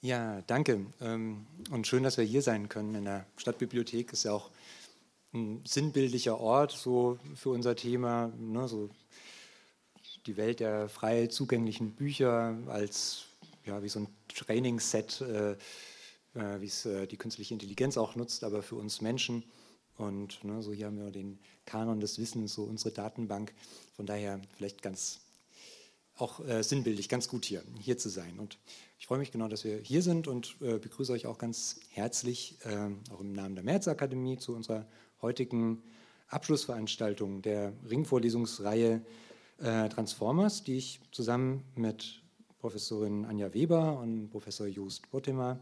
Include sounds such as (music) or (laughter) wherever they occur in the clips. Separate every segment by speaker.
Speaker 1: Ja, danke. Ähm, und schön, dass wir hier sein können in der Stadtbibliothek. Ist ja auch ein sinnbildlicher Ort so für unser Thema, ne, so die Welt der frei zugänglichen Bücher als ja, wie so ein Trainingsset, äh, äh, wie es äh, die künstliche Intelligenz auch nutzt, aber für uns Menschen. Und ne, so hier haben wir den Kanon des Wissens, so unsere Datenbank. Von daher vielleicht ganz auch äh, sinnbildlich, ganz gut hier, hier zu sein. Und ich freue mich genau, dass wir hier sind und äh, begrüße euch auch ganz herzlich, äh, auch im Namen der Märzakademie, zu unserer heutigen Abschlussveranstaltung der Ringvorlesungsreihe äh, Transformers, die ich zusammen mit Professorin Anja Weber und Professor Just Bottema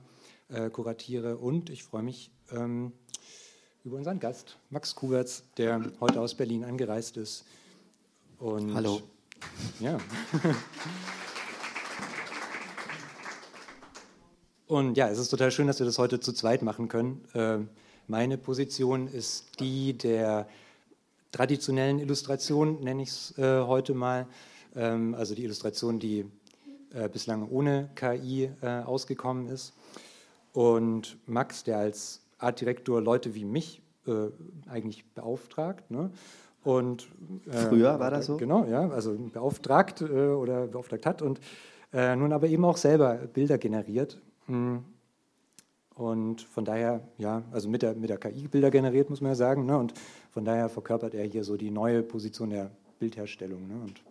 Speaker 1: äh, kuratiere. Und ich freue mich ähm, über unseren Gast, Max Kuberts, der heute aus Berlin angereist ist.
Speaker 2: Und Hallo.
Speaker 1: Ja. (laughs) Und ja, es ist total schön, dass wir das heute zu zweit machen können. Ähm, meine Position ist die der traditionellen Illustration, nenne ich es äh, heute mal. Ähm, also die Illustration, die äh, bislang ohne KI äh, ausgekommen ist. Und Max, der als Artdirektor Leute wie mich eigentlich beauftragt. Ne? Und,
Speaker 2: Früher war das so?
Speaker 1: Genau, ja, also beauftragt oder beauftragt hat und nun aber eben auch selber Bilder generiert hm. Und von daher, ja, also mit der, mit der KI Bilder generiert, muss man ja sagen. Ne? Und von daher verkörpert er hier so die neue Position der Bildherstellung. Ne? Und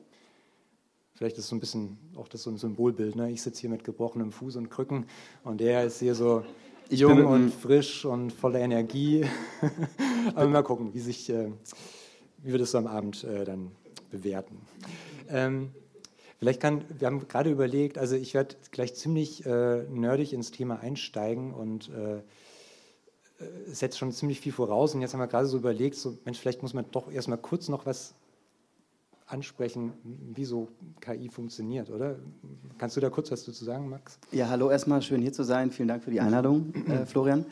Speaker 1: vielleicht ist so ein bisschen auch das so ein Symbolbild. Ne? Ich sitze hier mit gebrochenem Fuß und Krücken und er ist hier so jung und frisch und voller Energie. (laughs) Aber mal gucken, wie, sich, äh, wie wir das so am Abend äh, dann bewerten. Ähm, Vielleicht kann, wir haben gerade überlegt, also ich werde gleich ziemlich äh, nerdig ins Thema einsteigen und äh, setze schon ziemlich viel voraus. Und jetzt haben wir gerade so überlegt, so, Mensch, vielleicht muss man doch erstmal kurz noch was ansprechen, wie so KI funktioniert, oder? Kannst du da kurz was dazu sagen, Max?
Speaker 2: Ja, hallo erstmal, schön hier zu sein. Vielen Dank für die Einladung, äh, (clears throat) Florian.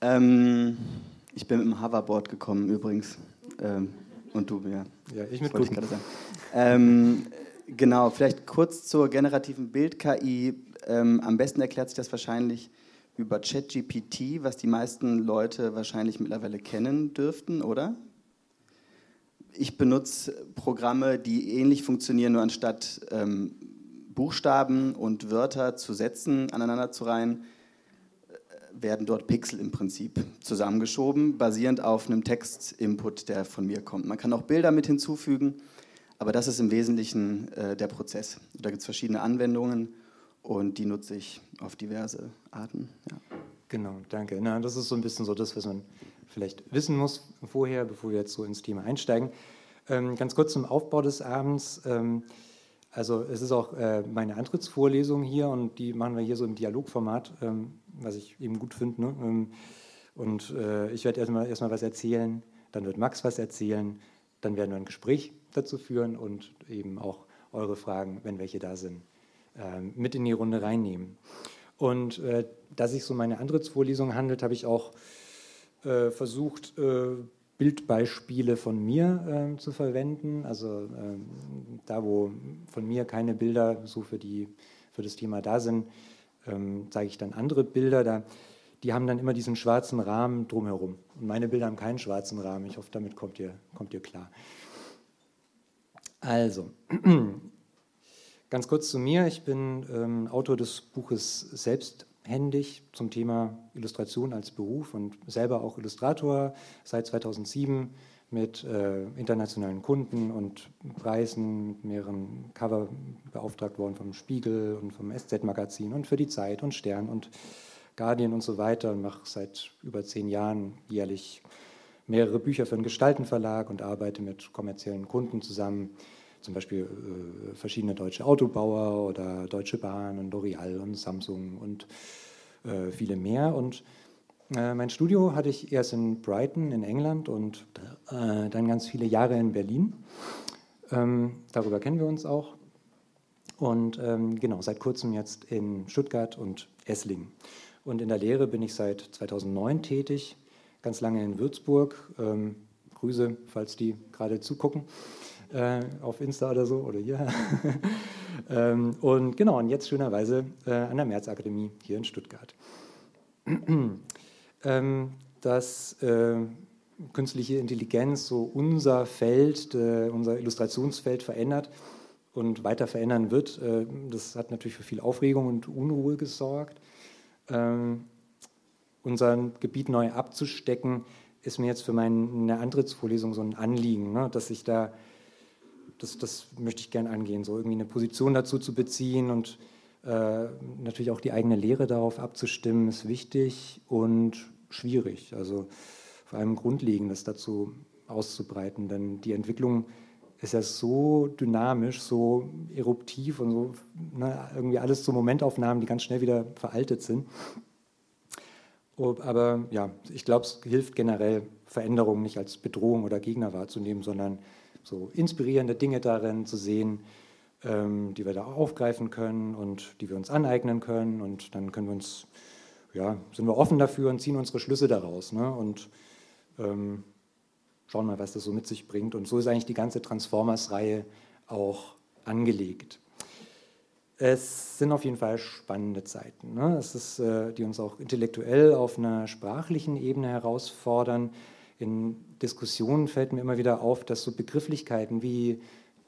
Speaker 2: Ähm, ich bin mit dem Hoverboard gekommen übrigens. Ähm, und du, ja.
Speaker 1: Ja, ich mit ich
Speaker 2: gerade sagen. Ähm, Genau, vielleicht kurz zur generativen Bild-KI. Ähm, am besten erklärt sich das wahrscheinlich über ChatGPT, was die meisten Leute wahrscheinlich mittlerweile kennen dürften, oder? Ich benutze Programme, die ähnlich funktionieren, nur anstatt ähm, Buchstaben und Wörter zu Sätzen aneinander zu reihen, werden dort Pixel im Prinzip zusammengeschoben, basierend auf einem Text-Input, der von mir kommt. Man kann auch Bilder mit hinzufügen. Aber das ist im Wesentlichen äh, der Prozess. Da gibt es verschiedene Anwendungen und die nutze ich auf diverse Arten. Ja.
Speaker 1: Genau, danke. Na, das ist so ein bisschen so das, was man vielleicht wissen muss vorher, bevor wir jetzt so ins Thema einsteigen. Ähm, ganz kurz zum Aufbau des Abends. Ähm, also es ist auch äh, meine Antrittsvorlesung hier und die machen wir hier so im Dialogformat, ähm, was ich eben gut finde. Ne? Ähm, und äh, ich werde erstmal erst was erzählen, dann wird Max was erzählen, dann werden wir ein Gespräch dazu führen und eben auch eure Fragen, wenn welche da sind, ähm, mit in die Runde reinnehmen. Und äh, da sich so meine Antrittsvorlesung handelt, habe ich auch äh, versucht, äh, Bildbeispiele von mir zu verwenden. Also ähm, da, wo von mir keine Bilder so für, die, für das Thema da sind, ähm, zeige ich dann andere Bilder. Da, die haben dann immer diesen schwarzen Rahmen drumherum. Und meine Bilder haben keinen schwarzen Rahmen. Ich hoffe, damit kommt ihr, kommt ihr klar. Also, (clears throat) ganz kurz zu mir. Ich bin ähm, Autor des Buches Selbsthändig zum Thema Illustration als Beruf und selber auch Illustrator seit 2007 mit äh, internationalen Kunden und Preisen, mit mehreren Cover beauftragt worden vom Spiegel und vom SZ-Magazin und für die Zeit und Stern und Guardian und so weiter und mache seit über zehn Jahren jährlich mehrere Bücher für einen Gestaltenverlag und arbeite mit kommerziellen Kunden zusammen, zum Beispiel äh, verschiedene deutsche Autobauer oder Deutsche Bahn und L'Oreal und Samsung und äh, viele mehr. Und äh, mein Studio hatte ich erst in Brighton in England und äh, dann ganz viele Jahre in Berlin. Ähm, darüber kennen wir uns auch. Und ähm, genau, seit kurzem jetzt in Stuttgart und Esslingen. Und in der Lehre bin ich seit 2009 tätig ganz lange in Würzburg. Ähm, Grüße, falls die gerade zugucken, äh, auf Insta oder so oder hier. (laughs) ähm, und genau, und jetzt schönerweise äh, an der Märzakademie hier in Stuttgart. (clears throat) ähm, dass äh, künstliche Intelligenz so unser Feld, äh, unser Illustrationsfeld verändert und weiter verändern wird, äh, das hat natürlich für viel Aufregung und Unruhe gesorgt. Ähm, unser Gebiet neu abzustecken, ist mir jetzt für meine Antrittsvorlesung so ein Anliegen, ne? dass ich da, das, das möchte ich gerne angehen, so irgendwie eine Position dazu zu beziehen und äh, natürlich auch die eigene Lehre darauf abzustimmen, ist wichtig und schwierig. Also vor allem Grundlegendes dazu auszubreiten, denn die Entwicklung ist ja so dynamisch, so eruptiv und so ne, irgendwie alles so Momentaufnahmen, die ganz schnell wieder veraltet sind. Aber ja, ich glaube, es hilft generell, Veränderungen nicht als Bedrohung oder Gegner wahrzunehmen, sondern so inspirierende Dinge darin zu sehen, ähm, die wir da aufgreifen können und die wir uns aneignen können. Und dann können wir uns, ja, sind wir offen dafür und ziehen unsere Schlüsse daraus. Ne? Und ähm, schauen mal, was das so mit sich bringt. Und so ist eigentlich die ganze Transformers-Reihe auch angelegt. Es sind auf jeden Fall spannende Zeiten, ne? es ist, äh, die uns auch intellektuell auf einer sprachlichen Ebene herausfordern. In Diskussionen fällt mir immer wieder auf, dass so Begrifflichkeiten wie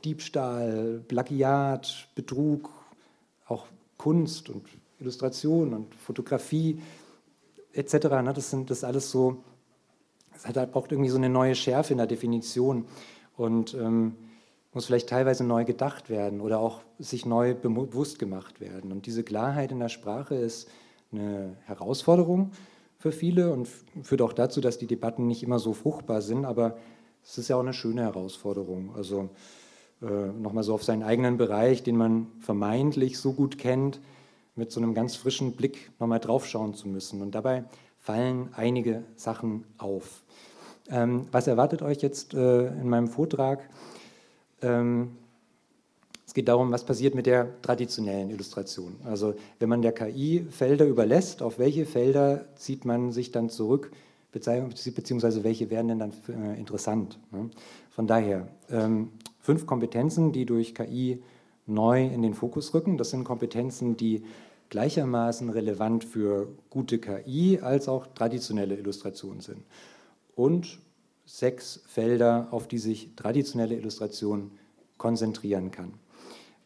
Speaker 1: Diebstahl, Plagiat, Betrug, auch Kunst und Illustration und Fotografie etc., ne? das sind das alles so es halt, braucht irgendwie so eine neue Schärfe in der Definition und ähm, muss vielleicht teilweise neu gedacht werden oder auch sich neu bewusst gemacht werden. Und diese Klarheit in der Sprache ist eine Herausforderung für viele und führt auch dazu, dass die Debatten nicht immer so fruchtbar sind, aber es ist ja auch eine schöne Herausforderung. Also nochmal so auf seinen eigenen Bereich, den man vermeintlich so gut kennt, mit so einem ganz frischen Blick nochmal draufschauen zu müssen. Und dabei fallen einige Sachen auf. Ähm, was erwartet euch jetzt äh, in meinem Vortrag? Ähm, es geht darum, was passiert mit der traditionellen Illustration. Also wenn man der KI Felder überlässt, auf welche Felder zieht man sich dann zurück, beziehungsweise welche werden denn dann äh, interessant. Ne? Von daher, ähm, fünf Kompetenzen, die durch KI neu in den Fokus rücken. Das sind Kompetenzen, die gleichermaßen relevant für gute KI als auch traditionelle Illustrationen sind. Und sechs Felder, auf die sich traditionelle Illustration konzentrieren kann.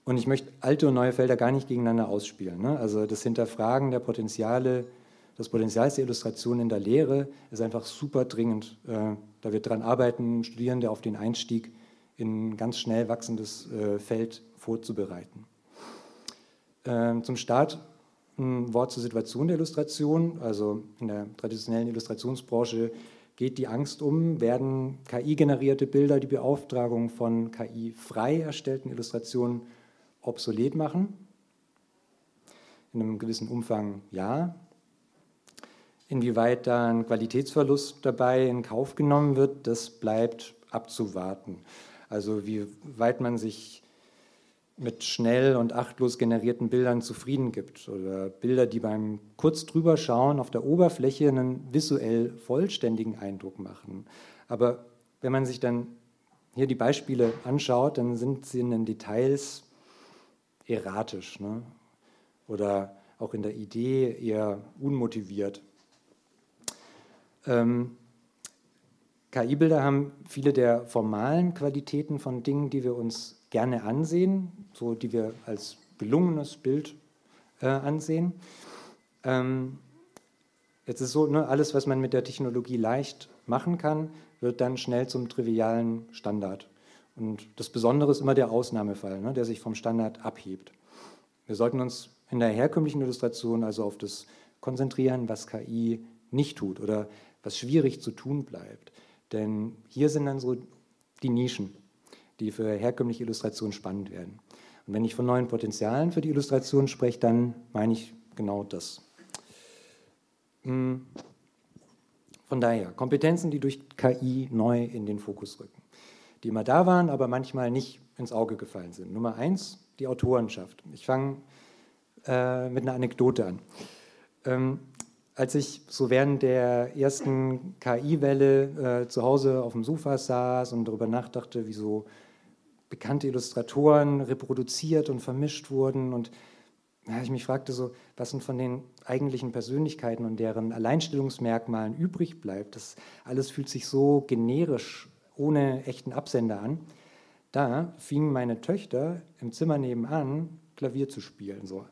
Speaker 1: Und ich möchte alte und neue Felder gar nicht gegeneinander ausspielen. Ne? Also das Hinterfragen der Potenziale, das Potenzial der Illustration in der Lehre ist einfach super dringend. Äh, da wir daran arbeiten, Studierende auf den Einstieg in ein ganz schnell wachsendes äh, Feld vorzubereiten. Ähm, zum Start ein Wort zur Situation der Illustration. Also in der traditionellen Illustrationsbranche geht die Angst um, werden KI-generierte Bilder die Beauftragung von KI-frei erstellten Illustrationen obsolet machen? In einem gewissen Umfang ja. Inwieweit da ein Qualitätsverlust dabei in Kauf genommen wird, das bleibt abzuwarten. Also wie weit man sich mit schnell und achtlos generierten Bildern zufrieden gibt oder Bilder, die beim kurz drüber schauen auf der Oberfläche einen visuell vollständigen Eindruck machen. Aber wenn man sich dann hier die Beispiele anschaut, dann sind sie in den Details erratisch ne? oder auch in der Idee eher unmotiviert. Ähm, KI-Bilder haben viele der formalen Qualitäten von Dingen, die wir uns gerne ansehen, so die wir als gelungenes Bild äh, ansehen. Ähm, jetzt ist so, ne, alles, was man mit der Technologie leicht machen kann, wird dann schnell zum trivialen Standard. Und das Besondere ist immer der Ausnahmefall, ne, der sich vom Standard abhebt. Wir sollten uns in der herkömmlichen Illustration also auf das konzentrieren, was KI nicht tut oder was schwierig zu tun bleibt. Denn hier sind dann so die Nischen die für herkömmliche Illustration spannend werden. Und wenn ich von neuen Potenzialen für die Illustration spreche, dann meine ich genau das. Hm. Von daher, Kompetenzen, die durch KI neu in den Fokus rücken, die immer da waren, aber manchmal nicht ins Auge gefallen sind. Nummer eins, die Autorenschaft. Ich fange äh, mit einer Anekdote an. Ähm, als ich so während der ersten KI-Welle äh, zu Hause auf dem Sofa saß und darüber nachdachte, wieso bekannte Illustratoren reproduziert und vermischt wurden und ja, ich mich fragte so, was denn von den eigentlichen Persönlichkeiten und deren Alleinstellungsmerkmalen übrig bleibt. Das alles fühlt sich so generisch, ohne echten Absender an. Da fingen meine Töchter im Zimmer nebenan Klavier zu spielen. So,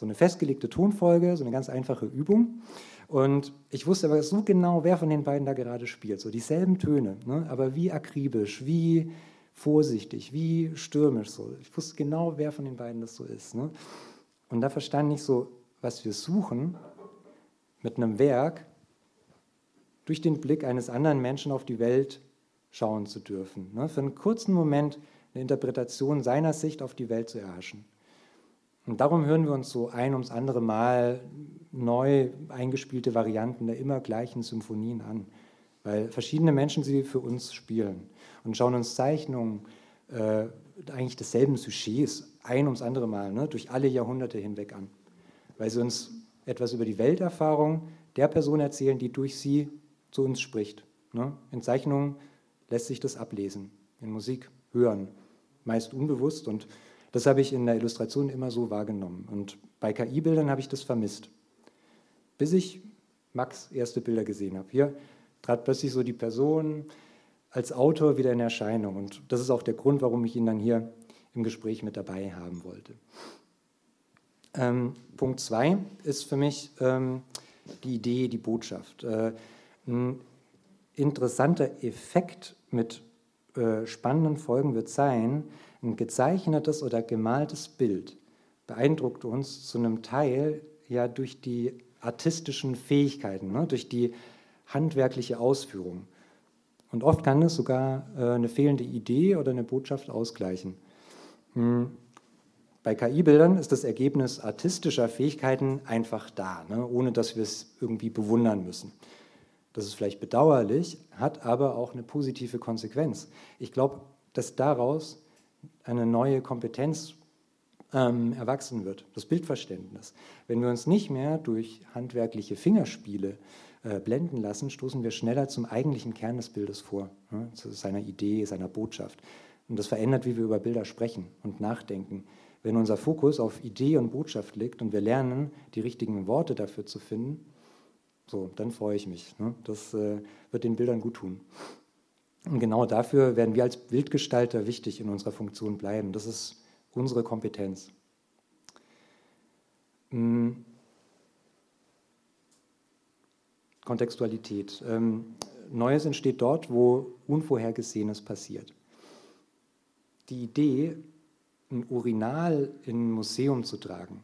Speaker 1: so eine festgelegte Tonfolge, so eine ganz einfache Übung. Und ich wusste aber so genau, wer von den beiden da gerade spielt. So dieselben Töne, ne? aber wie akribisch, wie vorsichtig, wie stürmisch. So. Ich wusste genau, wer von den beiden das so ist. Ne? Und da verstand ich so, was wir suchen mit einem Werk, durch den Blick eines anderen Menschen auf die Welt schauen zu dürfen. Ne? Für einen kurzen Moment eine Interpretation seiner Sicht auf die Welt zu erhaschen. Und darum hören wir uns so ein ums andere Mal neu eingespielte Varianten der immer gleichen Symphonien an, weil verschiedene Menschen sie für uns spielen und schauen uns Zeichnungen äh, eigentlich desselben Sujets ein ums andere Mal, ne, durch alle Jahrhunderte hinweg an, weil sie uns etwas über die Welterfahrung der Person erzählen, die durch sie zu uns spricht. Ne. In Zeichnungen lässt sich das ablesen, in Musik hören, meist unbewusst und das habe ich in der Illustration immer so wahrgenommen. Und bei KI-Bildern habe ich das vermisst. Bis ich Max erste Bilder gesehen habe. Hier trat plötzlich so die Person als Autor wieder in Erscheinung. Und das ist auch der Grund, warum ich ihn dann hier im Gespräch mit dabei haben wollte. Ähm, Punkt 2 ist für mich ähm, die Idee, die Botschaft. Äh, ein interessanter Effekt mit äh, spannenden Folgen wird sein, ein gezeichnetes oder gemaltes Bild beeindruckt uns zu einem Teil ja durch die artistischen Fähigkeiten, ne, durch die handwerkliche Ausführung. Und oft kann es sogar äh, eine fehlende Idee oder eine Botschaft ausgleichen. Hm. Bei KI-Bildern ist das Ergebnis artistischer Fähigkeiten einfach da, ne, ohne dass wir es irgendwie bewundern müssen. Das ist vielleicht bedauerlich, hat aber auch eine positive Konsequenz. Ich glaube, dass daraus eine neue Kompetenz ähm, erwachsen wird, das Bildverständnis. Wenn wir uns nicht mehr durch handwerkliche Fingerspiele äh, blenden lassen, stoßen wir schneller zum eigentlichen Kern des Bildes vor, ne, zu seiner Idee, seiner Botschaft. Und das verändert, wie wir über Bilder sprechen und nachdenken. Wenn unser Fokus auf Idee und Botschaft liegt und wir lernen, die richtigen Worte dafür zu finden, so, dann freue ich mich. Ne? Das äh, wird den Bildern gut tun. Und genau dafür werden wir als Bildgestalter wichtig in unserer Funktion bleiben. Das ist unsere Kompetenz. Hm. Kontextualität. Ähm, Neues entsteht dort, wo Unvorhergesehenes passiert die Idee, ein Urinal in ein Museum zu tragen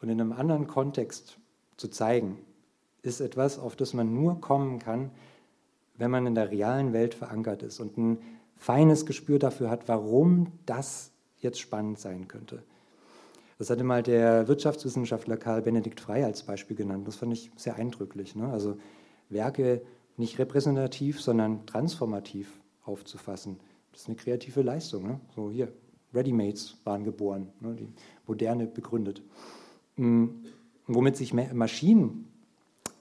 Speaker 1: und in einem anderen Kontext zu zeigen, ist etwas, auf das man nur kommen kann, wenn man in der realen Welt verankert ist und ein feines Gespür dafür hat, warum das jetzt spannend sein könnte. Das hatte mal der Wirtschaftswissenschaftler Karl Benedikt Frey als Beispiel genannt. Das fand ich sehr eindrücklich. Ne? Also Werke nicht repräsentativ, sondern transformativ aufzufassen. Das ist eine kreative Leistung. Ne? So hier, Readymates waren geboren, ne? die Moderne begründet. Mhm. Womit sich Maschinen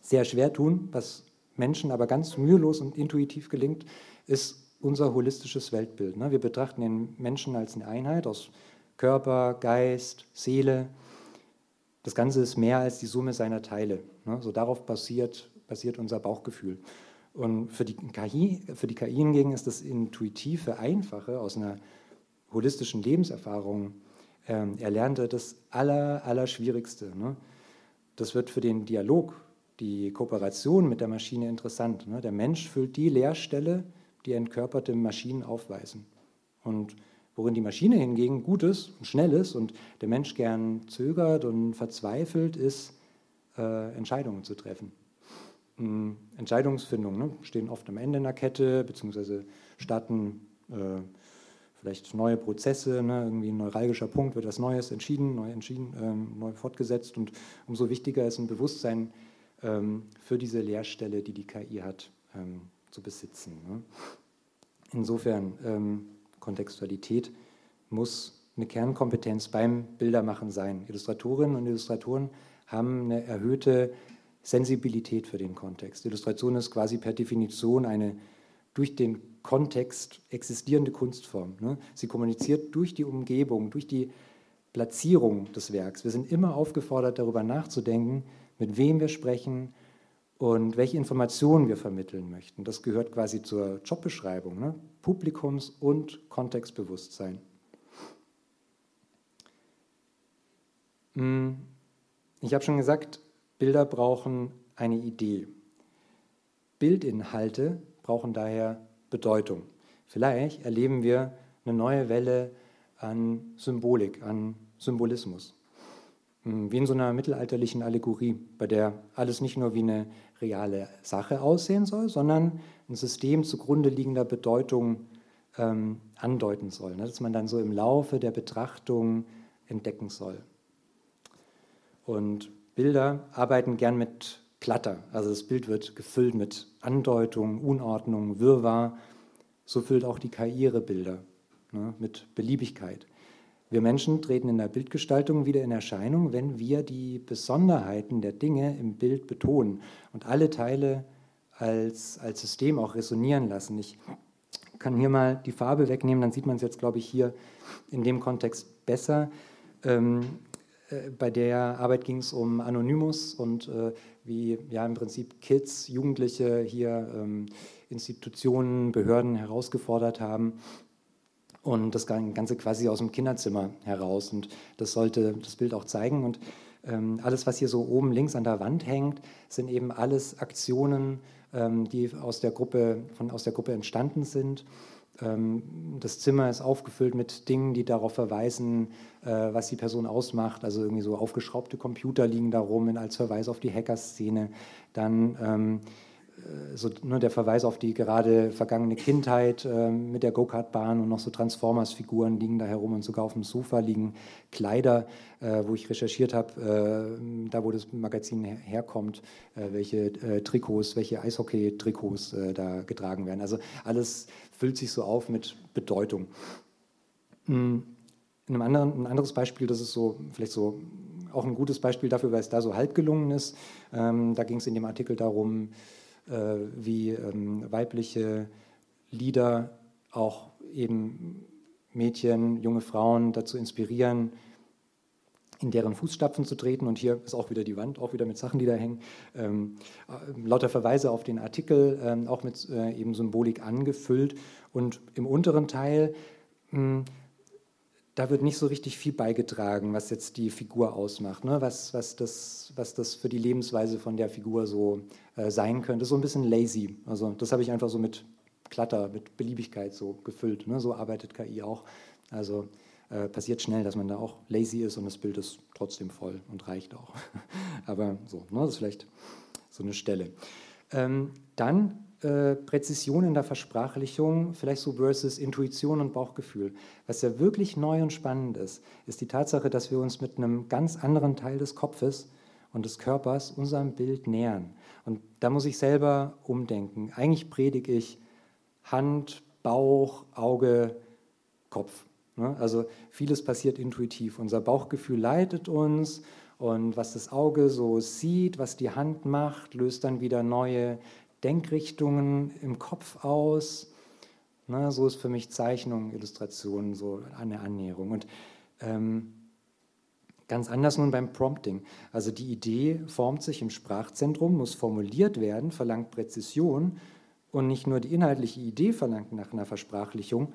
Speaker 1: sehr schwer tun, was Menschen aber ganz mühelos und intuitiv gelingt, ist unser holistisches Weltbild. Ne? Wir betrachten den Menschen als eine Einheit aus Körper, Geist, Seele. Das Ganze ist mehr als die Summe seiner Teile. Ne? So darauf basiert, basiert unser Bauchgefühl. Und für die KI, für die KI hingegen ist das intuitive, einfache, aus einer holistischen Lebenserfahrung äh, erlernte das aller, Allerschwierigste. Ne? Das wird für den Dialog, die Kooperation mit der Maschine interessant. Ne? Der Mensch füllt die Leerstelle, die entkörperte Maschinen aufweisen. Und worin die Maschine hingegen gut ist und schnell ist und der Mensch gern zögert und verzweifelt, ist, äh, Entscheidungen zu treffen. Entscheidungsfindung ne? stehen oft am Ende einer Kette, beziehungsweise starten äh, vielleicht neue Prozesse, ne? irgendwie ein neuralgischer Punkt, wird was Neues entschieden, neu entschieden, ähm, neu fortgesetzt und umso wichtiger ist ein Bewusstsein ähm, für diese Leerstelle, die die KI hat, ähm, zu besitzen. Ne? Insofern, ähm, Kontextualität muss eine Kernkompetenz beim Bildermachen sein. Illustratorinnen und Illustratoren haben eine erhöhte Sensibilität für den Kontext. Illustration ist quasi per Definition eine durch den Kontext existierende Kunstform. Ne? Sie kommuniziert durch die Umgebung, durch die Platzierung des Werks. Wir sind immer aufgefordert, darüber nachzudenken, mit wem wir sprechen und welche Informationen wir vermitteln möchten. Das gehört quasi zur Jobbeschreibung, ne? Publikums- und Kontextbewusstsein. Hm, ich habe schon gesagt, Bilder brauchen eine Idee. Bildinhalte brauchen daher Bedeutung. Vielleicht erleben wir eine neue Welle an Symbolik, an Symbolismus. Hm, wie in so einer mittelalterlichen Allegorie, bei der alles nicht nur wie eine reale Sache aussehen soll, sondern ein System zugrunde liegender Bedeutung ähm, andeuten soll, ne? dass man dann so im Laufe der Betrachtung entdecken soll. Und Bilder arbeiten gern mit Klatter, also das Bild wird gefüllt mit Andeutung, Unordnung, Wirrwarr. So füllt auch die KI ihre Bilder ne, mit Beliebigkeit. Wir Menschen treten in der Bildgestaltung wieder in Erscheinung, wenn wir die Besonderheiten der Dinge im Bild betonen und alle Teile als, als System auch resonieren lassen. Ich kann hier mal die Farbe wegnehmen, dann sieht man es jetzt, glaube ich, hier in dem Kontext besser. Ähm, äh, bei der Arbeit ging es um Anonymous und äh, wie ja im Prinzip Kids, Jugendliche hier ähm, Institutionen, Behörden herausgefordert haben, und das Ganze quasi aus dem Kinderzimmer heraus. Und das sollte das Bild auch zeigen. Und ähm, alles, was hier so oben links an der Wand hängt, sind eben alles Aktionen, ähm, die aus der, Gruppe, von, aus der Gruppe entstanden sind. Ähm, das Zimmer ist aufgefüllt mit Dingen, die darauf verweisen, äh, was die Person ausmacht. Also irgendwie so aufgeschraubte Computer liegen da rum als Verweis auf die Hackerszene. Dann ähm, äh, so nur der Verweis auf die gerade vergangene Kindheit äh, mit der Go-Kart-Bahn und noch so Transformers-Figuren liegen da herum und sogar auf dem Sofa liegen Kleider, äh, wo ich recherchiert habe, äh, da wo das Magazin her herkommt, äh, welche äh, Trikots, welche Eishockey-Trikots da getragen werden. Also alles füllt sich so auf mit Bedeutung. Hm, ein, anderen, ein anderes Beispiel, das ist so vielleicht so auch ein gutes Beispiel dafür, weil es da so halb gelungen ist. Ähm, da ging es in dem Artikel darum, äh, wie ähm, weibliche Lieder auch eben Mädchen, junge Frauen dazu inspirieren, in deren Fußstapfen zu treten. Und hier ist auch wieder die Wand, auch wieder mit Sachen, die da hängen. Ähm, äh, lauter Verweise auf den Artikel, ähm, auch mit äh, eben Symbolik angefüllt. Und im unteren Teil mh, da wird nicht so richtig viel beigetragen, was jetzt die Figur ausmacht, ne? was, was, das, was das für die Lebensweise von der Figur so äh, sein könnte. So ein bisschen lazy. Also das habe ich einfach so mit Klatter, mit Beliebigkeit so gefüllt. Ne? So arbeitet KI auch. Also äh, passiert schnell, dass man da auch lazy ist und das Bild ist trotzdem voll und reicht auch. (laughs) Aber so, ne? das ist vielleicht so eine Stelle. Ähm, dann äh, Präzision in der Versprachlichung, vielleicht so versus Intuition und Bauchgefühl. Was ja wirklich neu und spannend ist, ist die Tatsache, dass wir uns mit einem ganz anderen Teil des Kopfes und des Körpers unserem Bild nähern. Und da muss ich selber umdenken. Eigentlich predige ich Hand, Bauch, Auge, Kopf. Ne? Also vieles passiert intuitiv. Unser Bauchgefühl leitet uns und was das Auge so sieht, was die Hand macht, löst dann wieder neue Denkrichtungen im Kopf aus. Na, so ist für mich Zeichnung, Illustration so eine Annäherung. Und ähm, ganz anders nun beim Prompting. Also die Idee formt sich im Sprachzentrum, muss formuliert werden, verlangt Präzision und nicht nur die inhaltliche Idee verlangt nach einer Versprachlichung,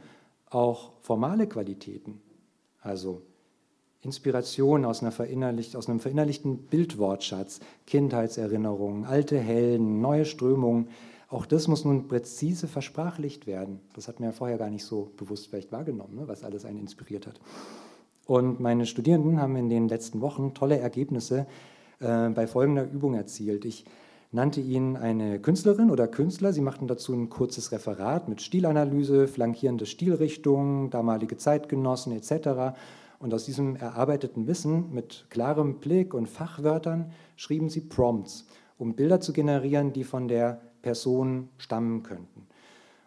Speaker 1: auch formale Qualitäten. Also Inspiration aus, verinnerlicht, aus, einem verinnerlichten Bildwortschatz, Kindheitserinnerungen, alte Helden, neue Strömungen. Auch das muss nun präzise versprachlicht werden. Das hat mir vorher gar nicht so bewusst vielleicht wahrgenommen, ne, was alles einen inspiriert hat. Und meine Studierenden haben in den letzten Wochen tolle Ergebnisse äh, bei folgender Übung erzielt. Ich nannte ihnen eine Künstlerin oder Künstler. Sie machten dazu ein kurzes Referat mit Stilanalyse, flankierende Stilrichtungen, damalige Zeitgenossen etc. Und aus diesem erarbeiteten Wissen mit klarem Blick und Fachwörtern schrieben sie Prompts, um Bilder zu generieren, die von der Person stammen könnten.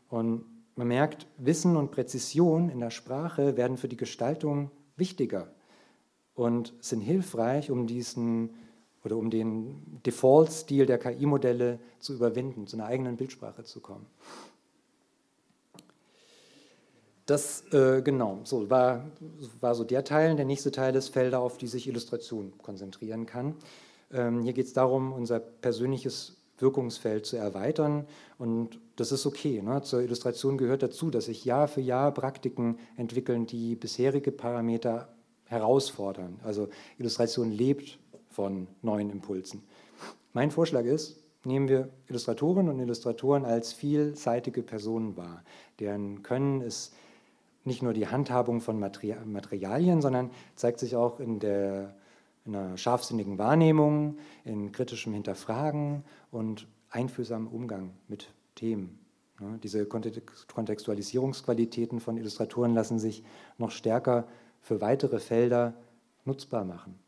Speaker 1: Und man merkt, Wissen und Präzision in der Sprache werden für die Gestaltung wichtiger und sind hilfreich, um diesen oder um den Default-Stil der KI-Modelle zu überwinden, zu einer eigenen Bildsprache zu kommen. Das, äh, genau, so war, war so der Teil. Der nächste Teil ist Felder, auf die sich Illustration konzentrieren kann. Ähm, hier geht es darum, unser persönliches Wirkungsfeld zu erweitern. Und das ist okay. Ne? Zur Illustration gehört dazu, dass sich Jahr für Jahr Praktiken entwickeln, die bisherige Parameter herausfordern. Also Illustration lebt von neuen Impulsen. Mein Vorschlag ist, nehmen wir Illustratorinnen und Illustratoren als vielseitige Personen wahr. Deren Können ist nicht nur die Handhabung von Materialien, sondern zeigt sich auch in der in einer scharfsinnigen Wahrnehmung, in kritischem Hinterfragen und einfühlsamem Umgang mit Themen. diese Kontextualisierungsqualitäten von Illustratoren lassen sich noch stärker für weitere Felder nutzbar machen.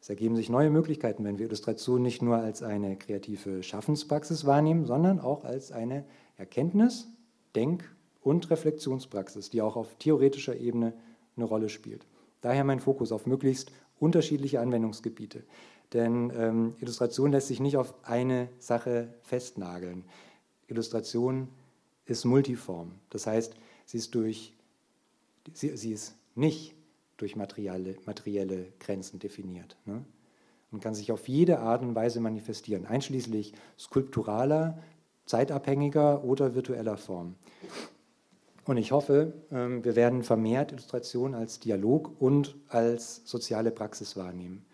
Speaker 1: Es ergeben sich neue Möglichkeiten, wenn wir Illustration nicht nur als eine kreative Schaffenspraxis wahrnehmen, sondern auch als eine Erkenntnis-, Denk- und Reflexionspraxis, die auch auf theoretischer Ebene eine Rolle spielt. Daher mein Fokus auf möglichst unterschiedliche Anwendungsgebiete. Denn ähm, Illustration lässt sich nicht auf eine Sache festnageln. Illustration ist multiform. Das heißt, sie ist, durch, sie, sie ist nicht durch materielle, materielle Grenzen definiert. Ne? Und kann sich auf jede Art und Weise manifestieren, einschließlich skulpturaler, zeitabhängiger oder virtueller Form. Und ich hoffe, ähm, wir werden vermehrt Illustration als Dialog und als soziale Praxis wahrnehmen.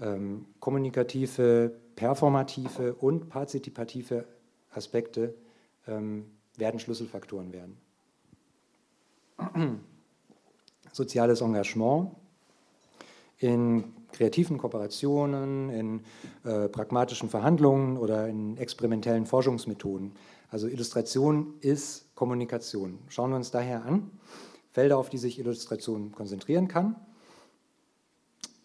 Speaker 1: Ähm, kommunikative, performative und partizipative Aspekte ähm, werden Schlüsselfaktoren werden. (clears throat) Soziales Engagement in kreativen Kooperationen, in äh, pragmatischen Verhandlungen oder in experimentellen Forschungsmethoden. Also Illustration ist Kommunikation. Schauen wir uns daher an. Felder, auf die sich Illustration konzentrieren kann.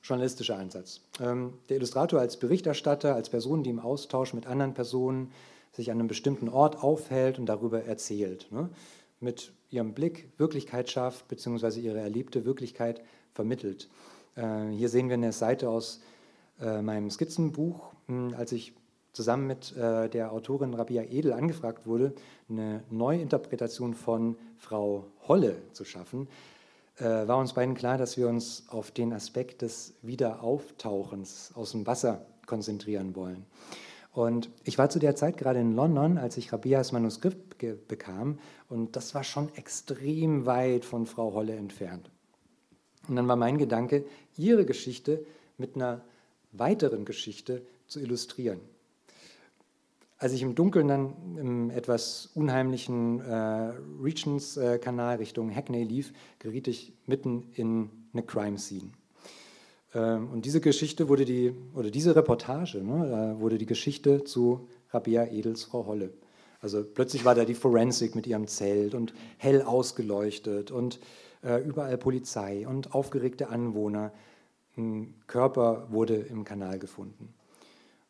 Speaker 1: Journalistischer Ansatz. Ähm, der Illustrator als Berichterstatter, als Person, die im Austausch mit anderen Personen sich an einem bestimmten Ort aufhält und darüber erzählt. Ne? Mit ihrem Blick Wirklichkeit schafft, beziehungsweise ihre erlebte Wirklichkeit vermittelt. Äh, hier sehen wir eine Seite aus äh, meinem Skizzenbuch, hm, als ich zusammen mit äh, der Autorin Rabia Edel angefragt wurde, eine Neuinterpretation von Frau Holle zu schaffen, war uns beiden klar, dass wir uns auf den Aspekt des Wiederauftauchens aus dem Wasser konzentrieren wollen. Und ich war zu der Zeit gerade in London, als ich Rabias Manuskript bekam, und das war schon extrem weit von Frau Holle entfernt. Und dann war mein Gedanke, ihre Geschichte mit einer weiteren Geschichte zu illustrieren. Als ich im Dunkeln dann im etwas unheimlichen äh, Regions-Kanal Richtung Hackney lief, geriet ich mitten in eine Crime-Scene. Ähm, und diese Geschichte wurde die, oder diese Reportage, ne, wurde die Geschichte zu Rabia Edels Frau Holle. Also plötzlich war da die Forensik mit ihrem Zelt und hell ausgeleuchtet und äh, überall Polizei und aufgeregte Anwohner. Ein Körper wurde im Kanal gefunden.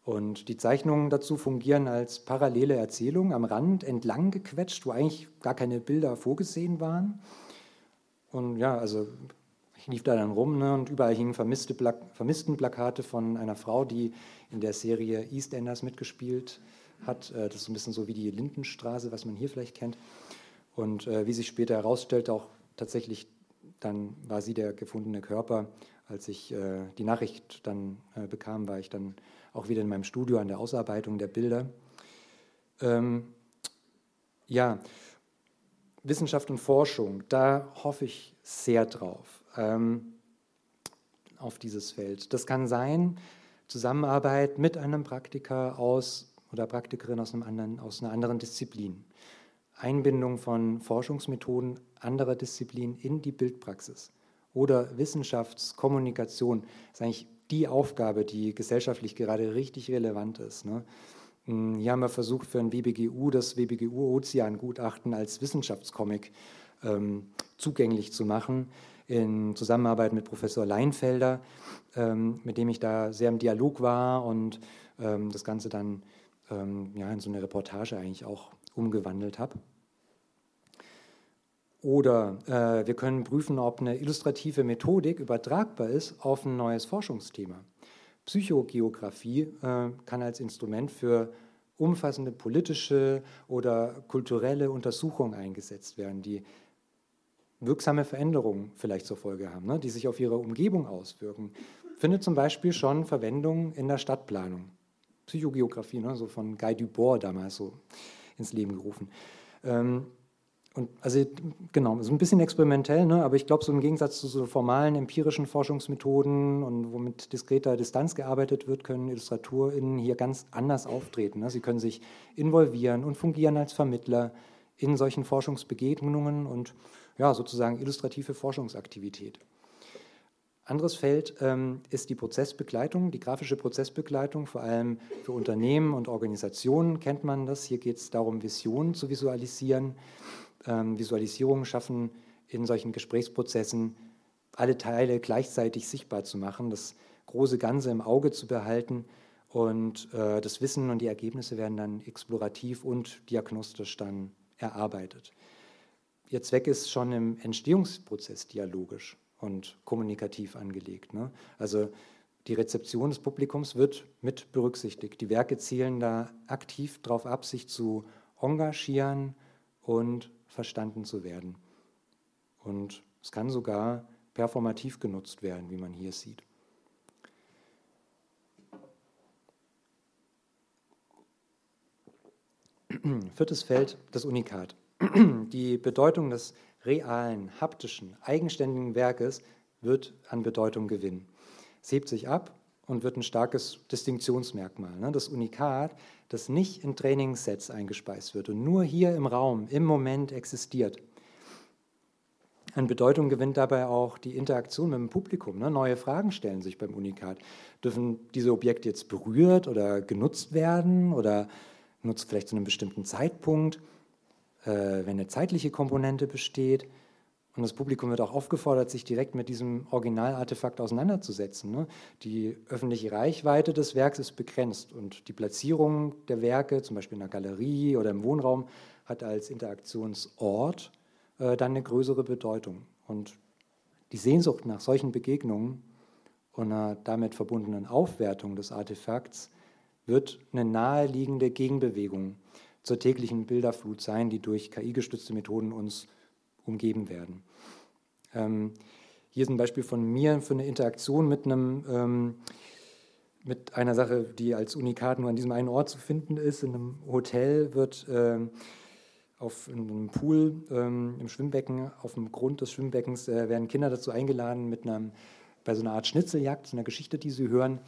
Speaker 1: Und die Zeichnungen dazu fungieren als parallele Erzählung am Rand entlang gequetscht, wo eigentlich gar keine Bilder vorgesehen waren. Und ja, also ich lief da dann rum ne, und überall hingen vermisste Pla Vermisstenplakate von einer Frau, die in der Serie EastEnders mitgespielt hat. Äh, das ist so ein bisschen so wie die Lindenstraße, was man hier vielleicht kennt. Und äh, wie sich später herausstellte, auch tatsächlich, dann war sie der gefundene Körper. Als ich äh, die Nachricht dann äh, bekam, war ich dann auch wieder in meinem Studio an der Ausarbeitung der Bilder. Ähm, ja, Wissenschaft und Forschung, da hoffe ich sehr drauf, ähm, auf dieses Feld. Das kann sein, Zusammenarbeit mit einem Praktiker aus oder Praktikerin aus, einem anderen, aus einer anderen Disziplin. Einbindung von Forschungsmethoden anderer Disziplinen in die Bildpraxis oder Wissenschaftskommunikation ist eigentlich die Aufgabe, die gesellschaftlich gerade richtig relevant ist. Ne? Hm, hier haben wir versucht, für ein WBGU das WBGU-Ozean-Gutachten als Wissenschaftscomic ähm, zugänglich zu machen, in Zusammenarbeit mit Professor Leinfelder, ähm, mit dem ich da sehr im Dialog war und ähm, das Ganze dann ähm, ja, in so eine Reportage eigentlich auch umgewandelt habe. Oder äh, wir können prüfen, ob eine illustrative Methodik übertragbar ist auf ein neues Forschungsthema. Psychogeografie äh, kann als Instrument für umfassende politische oder kulturelle Untersuchungen eingesetzt werden, die wirksame Veränderungen vielleicht zur Folge haben, ne, die sich auf ihre Umgebung auswirken, findet zum Beispiel schon Verwendung in der Stadtplanung. Psychogeografie, ne, so von Guy Debord damals so ins Leben gerufen. Ähm, und also genau, so ein bisschen experimentell, ne? aber ich glaube, so im Gegensatz zu so formalen empirischen Forschungsmethoden und wo mit diskreter Distanz gearbeitet wird, können IllustratorInnen hier ganz anders auftreten. Ne? Sie können sich involvieren und fungieren als Vermittler in solchen Forschungsbegegnungen und ja, sozusagen illustrative Forschungsaktivität. Anderes Feld ähm, ist die Prozessbegleitung, die grafische Prozessbegleitung, vor allem für Unternehmen und Organisationen kennt man das. Hier geht es darum, Visionen zu visualisieren. Ähm, Visualisierungen schaffen in solchen Gesprächsprozessen alle Teile gleichzeitig sichtbar zu machen, das große Ganze im Auge zu behalten und äh, das Wissen und die Ergebnisse werden dann explorativ und diagnostisch dann erarbeitet. Ihr Zweck ist schon im Entstehungsprozess dialogisch und kommunikativ angelegt. Ne? Also die Rezeption des Publikums wird mit berücksichtigt. Die Werke zielen da aktiv darauf ab, sich zu engagieren und verstanden zu werden. Und es kann sogar performativ genutzt werden, wie man hier sieht. (clears throat) Viertes Feld, das Unikat. (clears throat) Die Bedeutung des realen, haptischen, eigenständigen Werkes wird an Bedeutung gewinnen. Es hebt sich ab und wird ein starkes Distinktionsmerkmal. Ne? Das Unikat, das nicht in Trainingssets eingespeist wird und nur hier im Raum, im Moment existiert. An Bedeutung gewinnt dabei auch die Interaktion mit dem Publikum. Ne? Neue Fragen stellen sich beim Unikat. Dürfen diese Objekte jetzt berührt oder genutzt werden oder nutzt vielleicht zu einem bestimmten Zeitpunkt? äh, wenn eine zeitliche Komponente besteht. Und das Publikum wird auch aufgefordert, sich direkt mit diesem Originalartefakt auseinanderzusetzen. Ne? Die öffentliche Reichweite des Werks ist begrenzt und die Platzierung der Werke, zum Beispiel in einer Galerie oder im Wohnraum, hat als Interaktionsort äh, dann eine größere Bedeutung. Und die Sehnsucht nach solchen Begegnungen und einer damit verbundenen Aufwertung des Artefakts wird eine naheliegende Gegenbewegung zur täglichen Bilderflut sein, die durch KI-gestützte Methoden uns umgeben werden. Ähm, hier ist ein Beispiel von mir für eine Interaktion mit einem ähm, mit einer Sache, die als Unikat nur an diesem einen Ort zu finden ist. In einem Hotel wird ähm, auf einem Pool ähm, im Schwimmbecken, auf dem Grund des Schwimmbeckens äh, werden Kinder dazu eingeladen, mit einer bei so einer Art Schnitzeljagd, so einer Geschichte, die sie hören,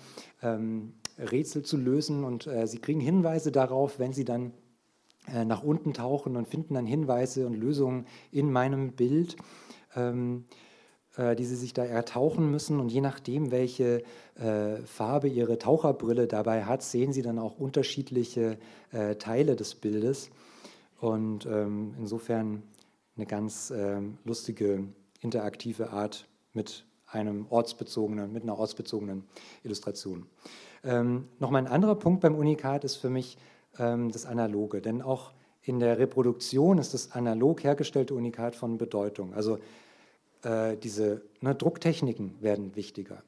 Speaker 1: ähm, Rätsel zu lösen und äh, sie kriegen Hinweise darauf, wenn sie dann äh, nach unten tauchen und finden dann Hinweise und Lösungen in meinem Bild, ähm, äh, die sie sich da ertauchen müssen. Und je nachdem, welche äh, Farbe ihre Taucherbrille dabei hat, sehen sie dann auch unterschiedliche äh, Teile des Bildes. Und ähm, insofern eine ganz ähm, lustige, interaktive Art mit einem ortsbezogenen, mit einer ortsbezogenen Illustration. Ähm, Nochmal ein anderer Punkt beim Unikat ist für mich das Analoge. Denn auch in der Reproduktion ist das analog hergestellte Unikat von Bedeutung. Also äh, diese ne, Drucktechniken werden wichtiger.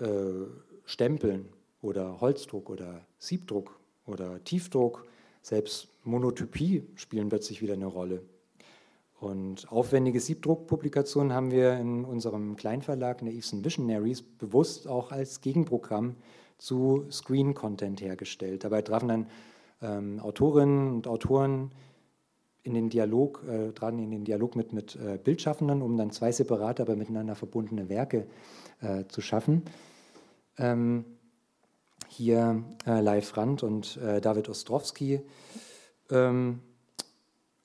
Speaker 1: Äh, Stempeln oder Holzdruck oder Siebdruck oder Tiefdruck, selbst Monotypie spielen plötzlich wieder eine Rolle. Und aufwendige Siebdruckpublikationen haben wir in unserem Kleinverlag Naives and Visionaries bewusst auch als Gegenprogramm zu Screen-Content hergestellt. Dabei trafen dann ähm, Autorinnen und Autoren in den Dialog, äh, traten in den Dialog mit, mit äh, Bildschaffenden, um dann zwei separate, aber miteinander verbundene Werke äh, zu schaffen. Ähm, hier äh, Leif Rand und äh, David Ostrowski. Ähm,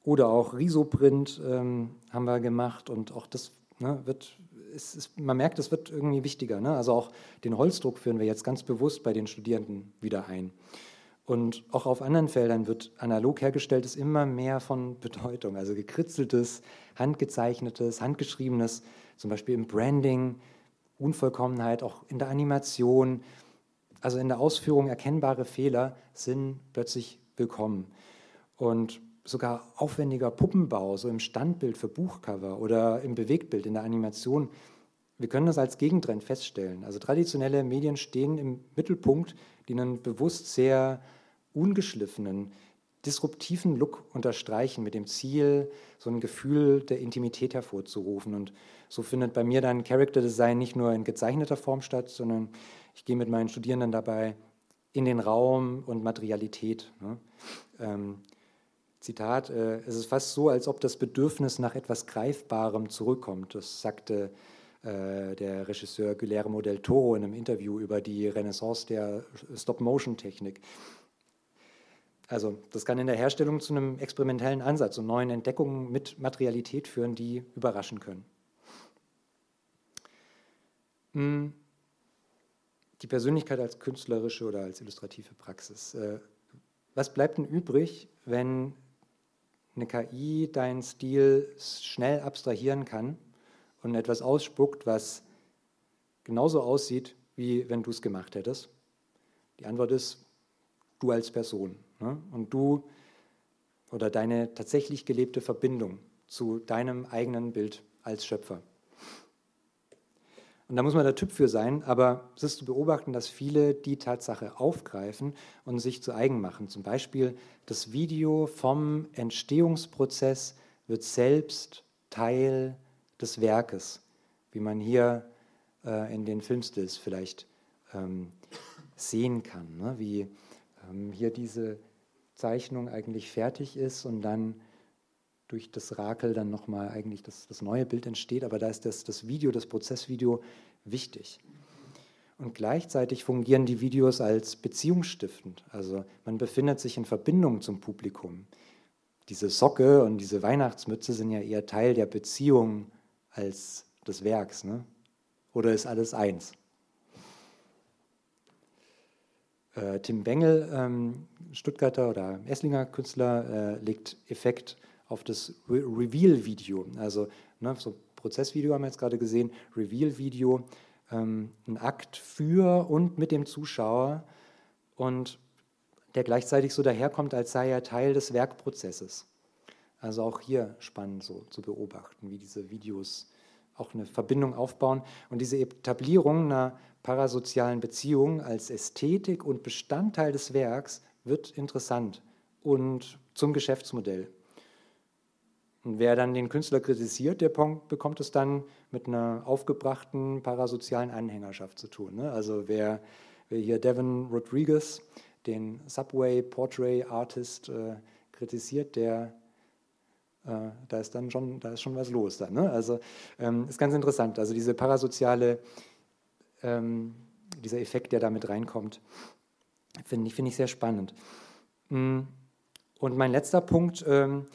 Speaker 1: oder auch Risoprint ähm, haben wir gemacht und auch das ne, wird ist, man merkt, es wird irgendwie wichtiger. Ne? Also auch den Holzdruck führen wir jetzt ganz bewusst bei den Studierenden wieder ein. Und auch auf anderen Feldern wird analog hergestelltes immer mehr von Bedeutung. Also gekritzeltes, handgezeichnetes, handgeschriebenes, zum Beispiel im Branding, Unvollkommenheit, auch in der Animation, also in der Ausführung erkennbare Fehler sind plötzlich willkommen. Und sogar aufwendiger Puppenbau, so im Standbild für Buchcover oder im Bewegtbild, in der Animation. Wir können das als Gegentrend feststellen. Also traditionelle Medien stehen im Mittelpunkt, die einen bewusst sehr ungeschliffenen, disruptiven Look unterstreichen mit dem Ziel, so ein Gefühl der Intimität hervorzurufen. Und so findet bei mir dann Character Design nicht nur in gezeichneter Form statt, sondern ich gehe mit meinen Studierenden dabei in den Raum und Materialität. Ne? Ähm, Zitat, äh, es ist fast so, als ob das Bedürfnis nach etwas Greifbarem zurückkommt. Das sagte äh, der Regisseur Guillermo del Toro in einem Interview über die Renaissance der Stop-Motion-Technik. Also das kann in der Herstellung zu einem experimentellen Ansatz und neuen Entdeckungen mit Materialität führen, die überraschen können. Hm. Die Persönlichkeit als künstlerische oder als illustrative Praxis. Äh, was bleibt denn übrig, wenn eine KI deinen Stil schnell abstrahieren kann und etwas ausspuckt, was genauso aussieht, wie wenn du es gemacht hättest? Die Antwort ist, du als Person. Ne? Und du oder deine tatsächlich gelebte Verbindung zu deinem eigenen Bild als Schöpfer. Und da muss man der Typ für sein, aber es ist zu beobachten, dass viele die Tatsache aufgreifen und sich zu eigen machen. Zum Beispiel das Video vom Entstehungsprozess wird selbst Teil des Werkes, wie man hier äh, in den Filmstills vielleicht ähm, sehen kann, ne? wie ähm, hier diese Zeichnung eigentlich fertig ist und dann durch das Rakel dann nochmal eigentlich das, das neue Bild entsteht, aber da ist das, das Video, das Prozessvideo wichtig. Und gleichzeitig fungieren die Videos als beziehungsstiftend. Also man befindet sich in Verbindung zum Publikum. Diese Socke und diese Weihnachtsmütze sind ja eher Teil der Beziehung als des Werks. Ne? Oder ist alles eins? Äh, Tim Bengel, ähm, Stuttgarter oder Esslinger Künstler, äh, legt Effekt auf das Re Reveal-Video. Also ne, so Prozessvideo haben wir jetzt gerade gesehen, Reveal-Video, ähm, ein Akt für und mit dem Zuschauer und der gleichzeitig so daherkommt, als sei er Teil des Werkprozesses. Also auch hier spannend so zu beobachten, wie diese Videos auch eine Verbindung aufbauen und diese Etablierung einer parasozialen Beziehung als Ästhetik und Bestandteil des Werks wird interessant und zum Geschäftsmodell. Und wer dann den Künstler kritisiert, der bekommt es dann mit einer aufgebrachten parasozialen Anhängerschaft zu tun. Ne? Also wer, wer, hier Devin Rodriguez, den Subway Portrait Artist, äh, kritisiert, der äh, da ist dann schon, da ist schon was los dann. Ne? Also ähm, ist ganz interessant. Also diese parasoziale, ähm, dieser Effekt, der da mit reinkommt, finde ich, find ich sehr spannend. Mm. Und mein letzter Punkt, ähm,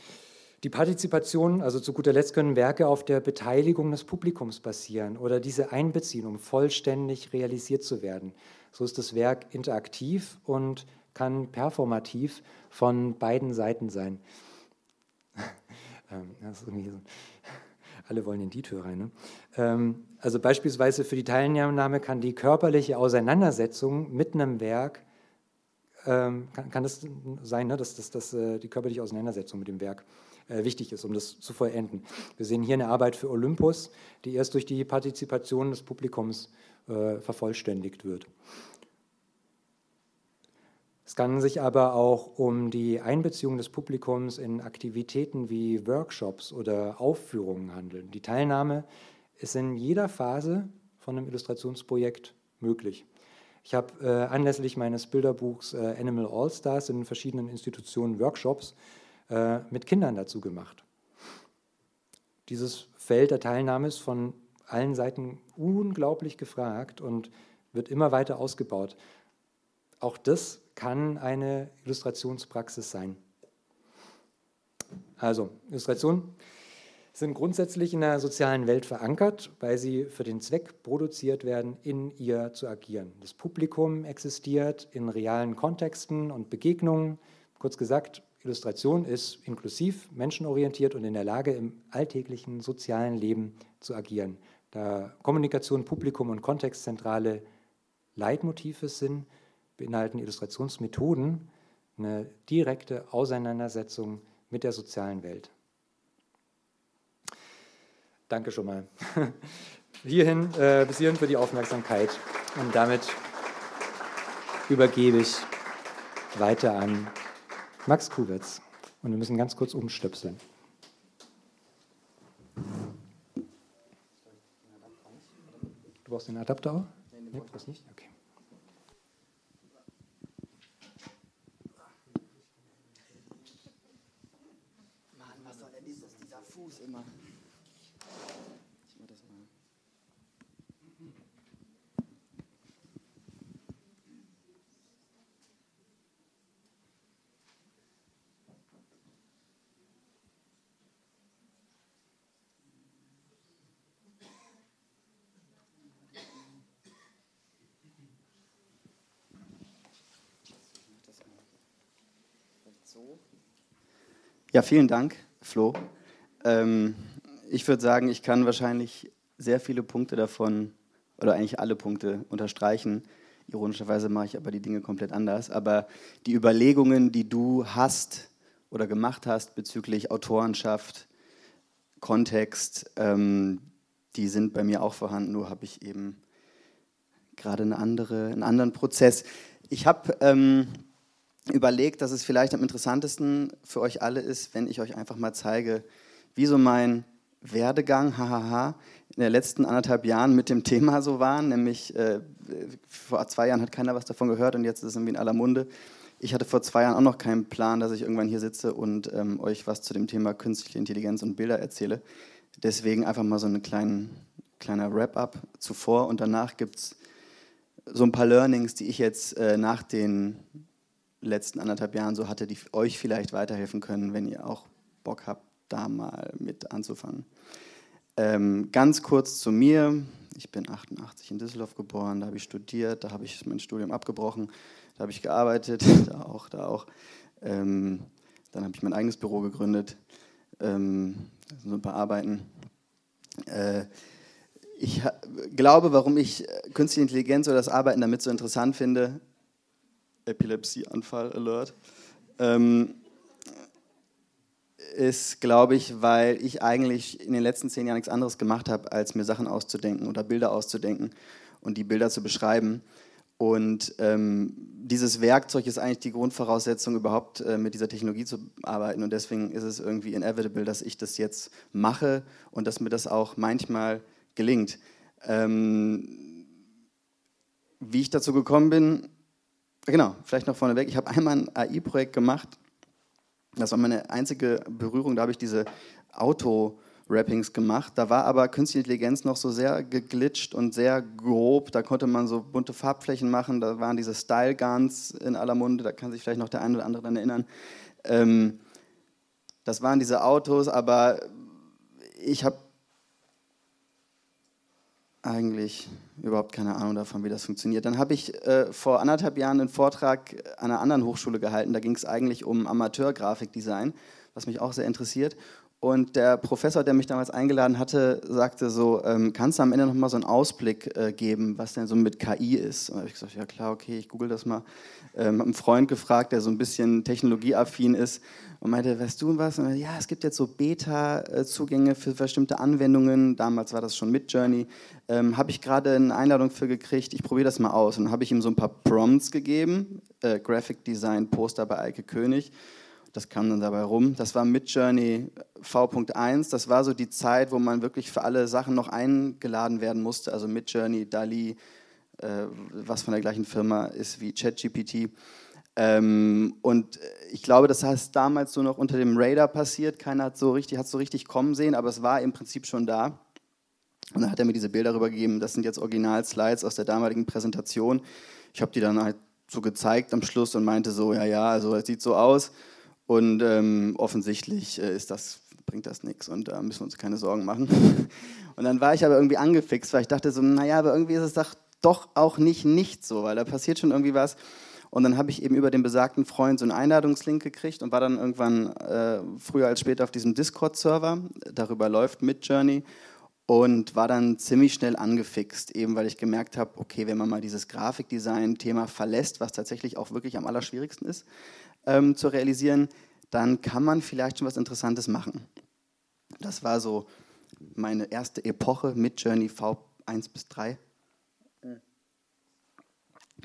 Speaker 1: die Partizipation, also zu guter Letzt können Werke auf der Beteiligung des Publikums basieren oder diese einbeziehen, um vollständig realisiert zu werden. So ist das Werk interaktiv und kann performativ von beiden Seiten sein. (laughs) Ähm, so, (laughs) alle wollen in die Tür rein. Ne? Ähm, also beispielsweise für die Teilnahme kann die körperliche Auseinandersetzung mit einem Werk, ähm, kann, kann das sein, ne? dass, dass, dass äh, die körperliche Auseinandersetzung mit dem Werk wichtig ist, um das zu vollenden. Wir sehen hier eine Arbeit für Olympus, die erst durch die Partizipation des Publikums äh, vervollständigt wird. Es kann sich aber auch um die Einbeziehung des Publikums in Aktivitäten wie Workshops oder Aufführungen handeln. Die Teilnahme ist in jeder Phase von einem Illustrationsprojekt möglich. Ich habe äh, anlässlich meines Bilderbuchs äh, Animal All Stars in verschiedenen Institutionen Workshops äh, mit Kindern dazu gemacht. Dieses Feld der Teilnahme ist von allen Seiten unglaublich gefragt und wird immer weiter ausgebaut. Auch das kann eine Illustrationspraxis sein. Also, Illustrationen sind grundsätzlich in der sozialen Welt verankert, weil sie für den Zweck produziert werden, in ihr zu agieren. Das Publikum existiert in realen Kontexten und Begegnungen. Kurz gesagt, Illustration ist inklusiv, menschenorientiert und in der Lage, im alltäglichen sozialen Leben zu agieren. Da Kommunikation, Publikum und Kontext zentrale Leitmotive sind, beinhalten Illustrationsmethoden eine direkte Auseinandersetzung mit der sozialen Welt. Danke schon mal. (laughs) Hierhin, äh, bis hierhin für die Aufmerksamkeit. Und damit übergebe ich weiter an Max Kuwitz. Und wir müssen ganz kurz umstöpseln. Du brauchst den Adapter auch? Nee, nee, brauchst nicht? Okay.
Speaker 2: Mann, was soll denn dieses, dieser Fuß immer? Ja, vielen Dank, Flo. Ähm, ich würde sagen, ich kann wahrscheinlich sehr viele Punkte davon, oder eigentlich alle Punkte unterstreichen. Ironischerweise mache ich aber die Dinge komplett anders. Aber die Überlegungen, die du hast oder gemacht hast bezüglich Autorenschaft, Kontext, ähm, die sind bei mir auch vorhanden, nur habe ich eben gerade eine andere, einen anderen Prozess. Ich habe ähm, überlegt, dass es vielleicht am interessantesten für euch alle ist, wenn ich euch einfach mal zeige, wie so mein Werdegang, hahaha, in den letzten anderthalb Jahren mit dem Thema so war. Nämlich äh, vor zwei Jahren hat keiner was davon gehört und jetzt ist es irgendwie in aller Munde. Ich hatte vor zwei Jahren auch noch keinen Plan, dass ich irgendwann hier sitze und ähm, euch was zu dem Thema künstliche Intelligenz und Bilder erzähle. Deswegen einfach mal so ein kleinen, kleiner Wrap-up zuvor und danach gibt es so ein paar Learnings, die ich jetzt äh, nach den letzten anderthalb Jahren so hatte, die euch vielleicht weiterhelfen können, wenn ihr auch Bock habt, da mal mit anzufangen. Ähm, ganz kurz zu mir. Ich bin 88 in Düsseldorf geboren, da habe ich studiert, da habe ich mein Studium abgebrochen, da habe ich gearbeitet, (laughs) da auch, da auch. Ähm, dann habe ich mein eigenes Büro gegründet, ähm, so ein paar Arbeiten. Äh, ich glaube, warum ich künstliche Intelligenz oder das Arbeiten damit so interessant finde, Epilepsieanfall Alert. Ähm, ist, glaube ich, weil ich eigentlich in den letzten zehn Jahren nichts anderes gemacht habe, als mir Sachen auszudenken oder Bilder auszudenken und die Bilder zu beschreiben. Und ähm, dieses Werkzeug ist eigentlich die Grundvoraussetzung, überhaupt äh, mit dieser Technologie zu arbeiten. Und deswegen ist es irgendwie inevitable, dass ich das jetzt mache und dass mir das auch manchmal gelingt. Ähm, wie ich dazu gekommen bin, Genau, vielleicht noch vorneweg. Ich habe einmal ein AI-Projekt gemacht. Das war meine einzige Berührung. Da habe ich diese Auto-Rappings gemacht. Da war aber künstliche Intelligenz noch so sehr geglitscht und sehr grob. Da konnte man so bunte Farbflächen machen. Da waren diese Style-Guns in aller Munde. Da kann sich vielleicht noch der eine oder andere daran erinnern. Ähm, das waren diese Autos, aber ich habe eigentlich überhaupt keine Ahnung davon, wie das funktioniert. Dann habe ich äh, vor anderthalb Jahren einen Vortrag an einer anderen Hochschule gehalten. Da ging es eigentlich um Amateur-Grafikdesign, was mich auch sehr interessiert. Und der Professor, der mich damals eingeladen hatte, sagte so, ähm, kannst du am Ende nochmal so einen Ausblick äh, geben, was denn so mit KI ist? Und da habe ich gesagt, ja klar, okay, ich google das mal. Ähm, habe einen Freund gefragt, der so ein bisschen technologieaffin ist und meinte, weißt du was? Und, ja, es gibt jetzt so Beta-Zugänge für bestimmte Anwendungen. Damals war das schon mit Journey. Ähm, habe ich gerade eine Einladung für gekriegt. Ich probiere das mal aus. Und dann habe ich ihm so ein paar Prompts gegeben. Äh, Graphic Design Poster bei Eike König. Das kam dann dabei rum. Das war Midjourney V.1. Das war so die Zeit, wo man wirklich für alle Sachen noch eingeladen werden musste. Also Midjourney, DALI, äh, was von der gleichen Firma ist wie ChatGPT. Ähm, und ich glaube, das heißt damals so noch unter dem Radar passiert. Keiner hat so richtig, hat so richtig kommen sehen, aber es war im Prinzip schon da. Und dann hat er mir diese Bilder rübergegeben. Das sind jetzt Original-Slides aus der damaligen Präsentation. Ich habe die dann halt so gezeigt am Schluss und meinte so, ja, ja, also es sieht so aus. Und ähm, offensichtlich äh, ist das, bringt das nichts und da müssen wir uns keine Sorgen machen. (laughs) und dann war ich aber irgendwie angefixt, weil ich dachte so, naja, aber irgendwie ist es doch, doch auch nicht nicht so, weil da passiert schon irgendwie was. Und dann habe ich eben über den besagten Freund so einen Einladungslink gekriegt und war dann irgendwann äh, früher als später auf diesem Discord-Server. Darüber läuft Midjourney und war dann ziemlich schnell angefixt, eben weil ich gemerkt habe, okay, wenn man mal dieses Grafikdesign-Thema verlässt, was tatsächlich auch wirklich am allerschwierigsten ist, ähm, zu realisieren, dann kann man vielleicht schon was Interessantes machen. Das war so meine erste Epoche mit Journey V1 bis 3.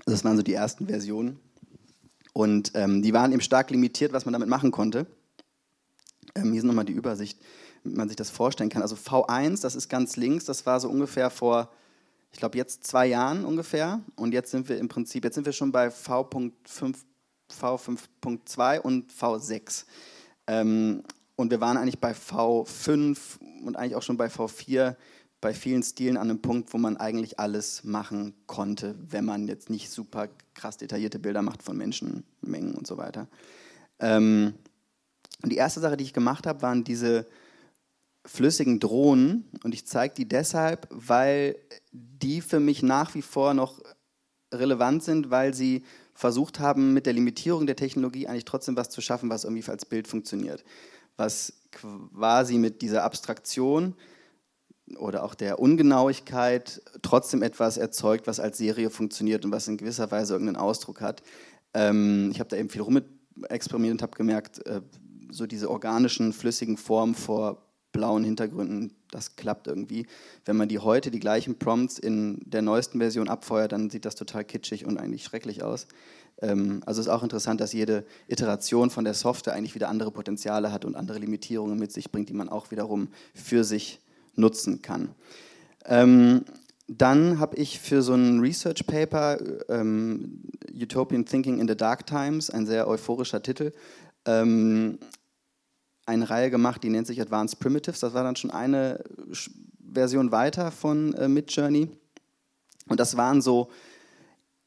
Speaker 2: Das waren so die ersten Versionen. Und ähm, die waren eben stark limitiert, was man damit machen konnte. Ähm, hier ist nochmal die Übersicht, damit man sich das vorstellen kann. Also V1, das ist ganz links, das war so ungefähr vor, ich glaube jetzt zwei Jahren ungefähr. Und jetzt sind wir im Prinzip, jetzt sind wir schon bei V.5, V5.2 und V6. Ähm, und wir waren eigentlich bei V5 und eigentlich auch schon bei V4 bei vielen Stilen an einem Punkt, wo man eigentlich alles machen konnte, wenn man jetzt nicht super krass detaillierte Bilder macht von Menschenmengen und so weiter. Ähm, und die erste Sache, die ich gemacht habe, waren diese flüssigen Drohnen. Und ich zeige die deshalb, weil die für mich nach wie vor noch relevant sind, weil sie versucht haben, mit der Limitierung der Technologie eigentlich trotzdem was zu schaffen, was irgendwie als Bild funktioniert. Was quasi mit dieser Abstraktion oder auch der Ungenauigkeit trotzdem etwas erzeugt, was als Serie funktioniert und was in gewisser Weise irgendeinen Ausdruck hat. Ähm, ich habe da eben viel rum experimentiert und habe gemerkt, äh, so diese organischen, flüssigen Formen vor blauen Hintergründen, das klappt irgendwie. Wenn man die heute, die gleichen Prompts in der neuesten Version abfeuert, dann sieht das total kitschig und eigentlich schrecklich aus. Ähm, also ist auch interessant, dass jede Iteration von der Software eigentlich wieder andere Potenziale hat und andere Limitierungen mit sich bringt, die man auch wiederum für sich nutzen kann. Ähm, dann habe ich für so ein Research Paper, ähm, Utopian Thinking in the Dark Times, ein sehr euphorischer Titel, ähm, eine Reihe gemacht, die nennt sich Advanced Primitives. Das war dann schon eine Version weiter von äh, Midjourney. Und das waren so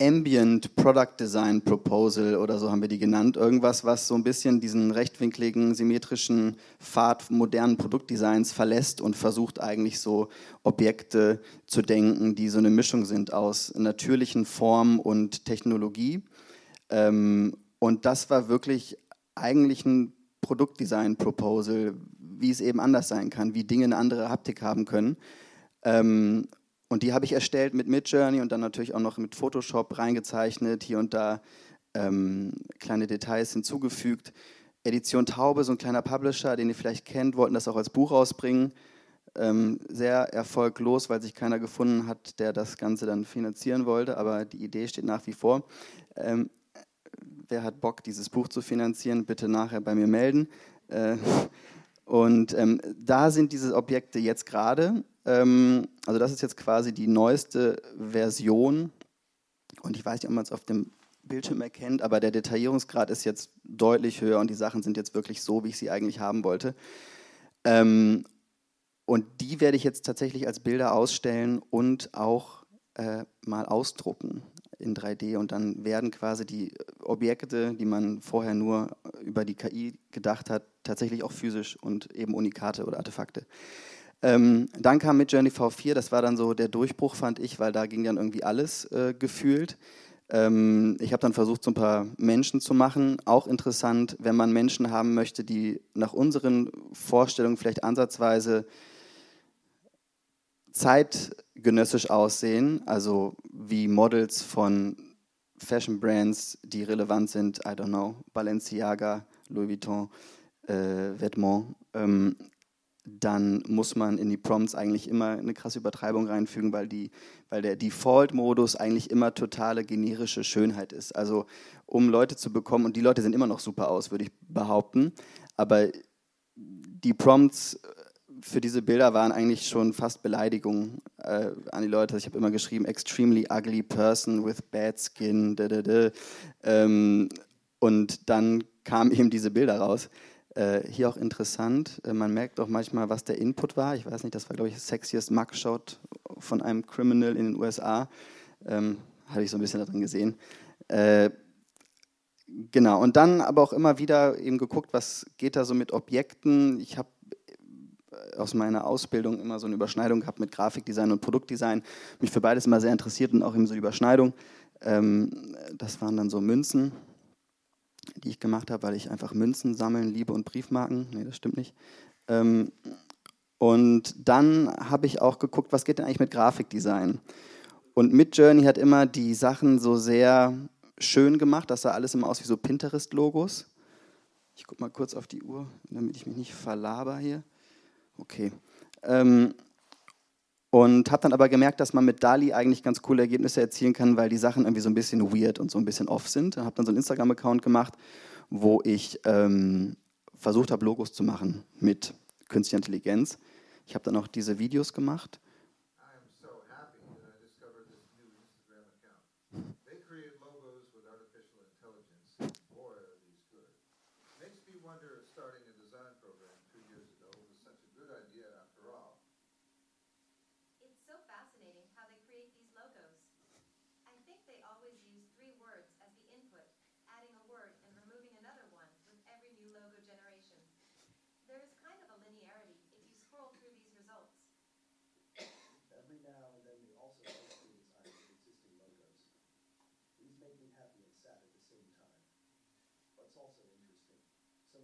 Speaker 2: Ambient Product Design Proposal oder so haben wir die genannt. Irgendwas, was so ein bisschen diesen rechtwinkligen, symmetrischen Pfad modernen Produktdesigns verlässt und versucht eigentlich so Objekte zu denken, die so eine Mischung sind aus natürlichen Formen und Technologie. Ähm, und das war wirklich eigentlich ein Produktdesign-Proposal, wie es eben anders sein kann, wie Dinge eine andere Haptik haben können. Ähm, und die habe ich erstellt mit Midjourney und dann natürlich auch noch mit Photoshop reingezeichnet, hier und da ähm, kleine Details hinzugefügt. Edition Taube, so ein kleiner Publisher, den ihr vielleicht kennt, wollten das auch als Buch rausbringen. Ähm, sehr erfolglos, weil sich keiner gefunden hat, der das Ganze dann finanzieren wollte, aber die Idee steht nach wie vor. Ähm, wer hat Bock, dieses Buch zu finanzieren, bitte nachher bei mir melden. Äh, und ähm, da sind diese Objekte jetzt gerade. Ähm, also das ist jetzt quasi die neueste Version. Und ich weiß nicht, ob man es auf dem Bildschirm erkennt, aber der Detaillierungsgrad ist jetzt deutlich höher und die Sachen sind jetzt wirklich so, wie ich sie eigentlich haben wollte. Ähm, und die werde ich jetzt tatsächlich als Bilder ausstellen und auch äh, mal ausdrucken in 3D und dann werden quasi die Objekte, die man vorher nur über die KI gedacht hat, tatsächlich auch physisch und eben Unikate oder Artefakte. Ähm, dann kam mit Journey V4, das war dann so der Durchbruch, fand ich, weil da ging dann irgendwie alles äh, gefühlt. Ähm, ich habe dann versucht, so ein paar Menschen zu machen. Auch interessant, wenn man Menschen haben möchte, die nach unseren Vorstellungen vielleicht ansatzweise zeitgenössisch aussehen, also wie Models von Fashion Brands, die relevant sind, I don't know, Balenciaga, Louis Vuitton, äh, Vêtements, ähm, dann muss man in die Prompts eigentlich immer eine krasse Übertreibung reinfügen, weil, die, weil der Default-Modus eigentlich immer totale generische Schönheit ist. Also um Leute zu bekommen, und die Leute sehen immer noch super aus, würde ich behaupten, aber die Prompts für diese Bilder waren eigentlich schon fast Beleidigungen äh, an die Leute. Ich habe immer geschrieben, extremely ugly person with bad skin. Da, da, da. Ähm, und dann kamen (laughs) eben diese Bilder raus. Äh, hier auch interessant, äh, man merkt auch manchmal, was der Input war. Ich weiß nicht, das war, glaube ich, das sexiest Mugshot von einem Criminal in den USA. Ähm, Habe ich so ein bisschen darin gesehen. Äh, genau, und dann aber auch immer wieder eben geguckt, was geht da so mit Objekten. Ich habe aus meiner Ausbildung immer so eine Überschneidung gehabt mit Grafikdesign und Produktdesign. Mich für beides immer sehr interessiert und auch immer so Überschneidung. Ähm, das waren dann so Münzen, die ich gemacht habe, weil ich einfach Münzen sammeln liebe und Briefmarken. Nee, das stimmt nicht. Ähm, und dann habe ich auch geguckt, was geht denn eigentlich mit Grafikdesign? Und Midjourney hat immer die Sachen so sehr schön gemacht. Das sah alles immer aus wie so Pinterest-Logos. Ich gucke mal kurz auf die Uhr, damit ich mich nicht verlaber hier. Okay. Ähm, Und habe dann aber gemerkt, dass man mit DALI eigentlich ganz coole Ergebnisse erzielen kann, weil die Sachen irgendwie so ein bisschen weird und so ein bisschen off sind. Habe dann so einen Instagram-Account gemacht, wo ich ähm, versucht habe, Logos zu machen mit künstlicher Intelligenz. Ich habe dann auch diese Videos gemacht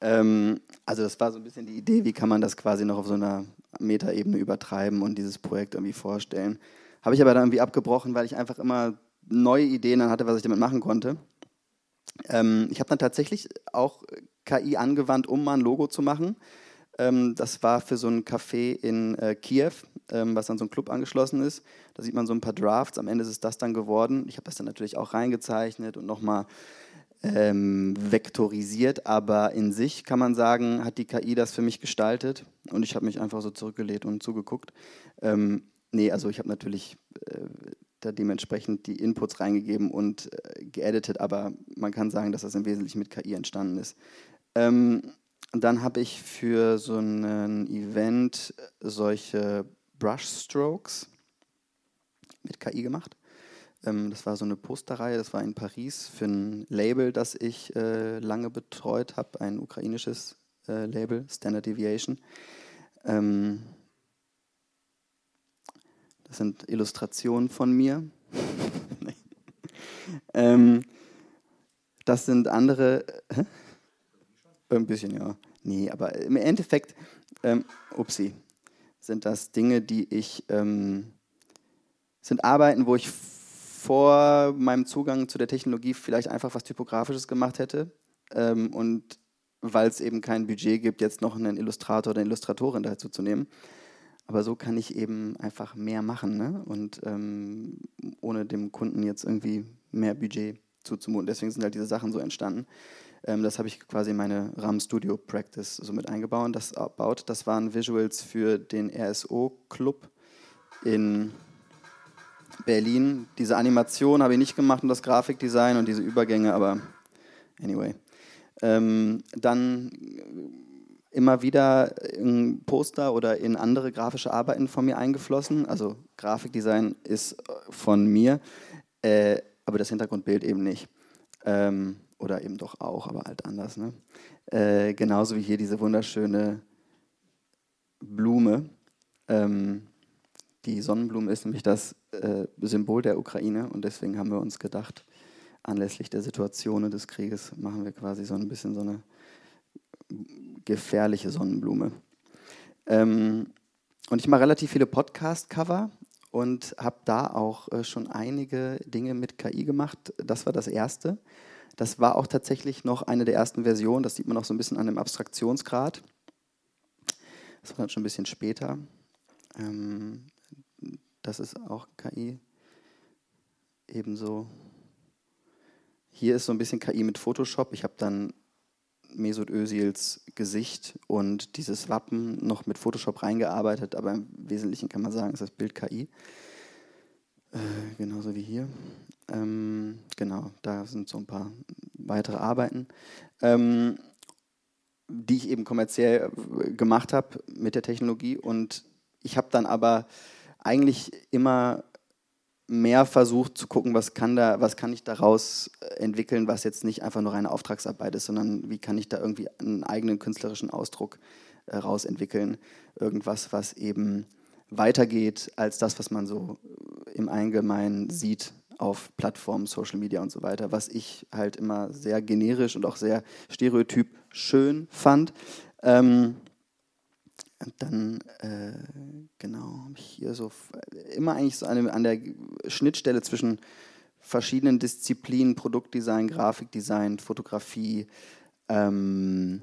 Speaker 2: Ähm, also das war so ein bisschen die Idee, wie kann man das quasi noch auf so einer Metaebene übertreiben und dieses Projekt irgendwie vorstellen. Habe ich aber dann irgendwie abgebrochen, weil ich einfach immer neue Ideen dann hatte, was ich damit machen konnte. Ähm, ich habe dann tatsächlich auch KI angewandt, um mal ein Logo zu machen. Ähm, das war für so ein Café in äh, Kiew, ähm, was an so einen Club angeschlossen ist. Da sieht man so ein paar Drafts. Am Ende ist es das dann geworden. Ich habe das dann natürlich auch reingezeichnet und nochmal ähm, vektorisiert. Aber in sich kann man sagen, hat die KI das für mich gestaltet. Und ich habe mich einfach so zurückgelehnt und zugeguckt. Ähm, nee, also ich habe natürlich äh, da dementsprechend die Inputs reingegeben und äh, geeditet. Aber man kann sagen, dass das im Wesentlichen mit KI entstanden ist. Ähm, dann habe ich für so ein Event solche Brushstrokes mit KI gemacht. Ähm, das war so eine Posterreihe, das war in Paris für ein Label, das ich äh, lange betreut habe, ein ukrainisches äh, Label, Standard Deviation. Ähm, das sind Illustrationen von mir. (laughs) ähm, das sind andere. Hä? Ein bisschen, ja. Nee, aber im Endeffekt, ähm, upsie, sind das Dinge, die ich, ähm, sind Arbeiten, wo ich vor meinem Zugang zu der Technologie vielleicht einfach was Typografisches gemacht hätte. Ähm, und weil es eben kein Budget gibt, jetzt noch einen Illustrator oder eine Illustratorin dazu zu nehmen. Aber so kann ich eben einfach mehr machen ne? und ähm, ohne dem Kunden jetzt irgendwie mehr Budget zuzumuten. Deswegen sind halt diese Sachen so entstanden. Ähm, das habe ich quasi in meine RAM Studio Practice so mit eingebaut. Das, das waren Visuals für den RSO Club in Berlin. Diese Animation habe ich nicht gemacht und das Grafikdesign und diese Übergänge, aber anyway. Ähm, dann immer wieder in Poster oder in andere grafische Arbeiten von mir eingeflossen. Also Grafikdesign ist von mir, äh, aber das Hintergrundbild eben nicht. Ähm, oder eben doch auch, aber halt anders. Ne? Äh, genauso wie hier diese wunderschöne Blume. Ähm, die Sonnenblume ist nämlich das äh, Symbol der Ukraine und deswegen haben wir uns gedacht, anlässlich der Situation des Krieges machen wir quasi so ein bisschen so eine gefährliche Sonnenblume. Ähm, und ich mache relativ viele Podcast-Cover und habe da auch äh, schon einige Dinge mit KI gemacht. Das war das erste. Das war auch tatsächlich noch eine der ersten Versionen. Das sieht man auch so ein bisschen an dem Abstraktionsgrad. Das war dann schon ein bisschen später. Ähm, das ist auch KI. Ebenso. Hier ist so ein bisschen KI mit Photoshop. Ich habe dann Mesut Özils Gesicht und dieses Wappen noch mit Photoshop reingearbeitet, aber im Wesentlichen kann man sagen, ist das Bild KI. Äh, genauso wie hier. Ähm, genau, da sind so ein paar weitere Arbeiten, ähm, die ich eben kommerziell äh, gemacht habe mit der Technologie. Und ich habe dann aber eigentlich immer mehr versucht zu gucken, was kann, da, was kann ich daraus äh, entwickeln, was jetzt nicht einfach nur eine Auftragsarbeit ist, sondern wie kann ich da irgendwie einen eigenen künstlerischen Ausdruck äh, rausentwickeln. Irgendwas, was eben weitergeht als das, was man so im Allgemeinen sieht auf Plattformen, Social Media und so weiter, was ich halt immer sehr generisch und auch sehr stereotyp schön fand. Ähm, dann, äh, genau, habe ich hier so immer eigentlich so eine, an der Schnittstelle zwischen verschiedenen Disziplinen, Produktdesign, Grafikdesign, Fotografie, ähm,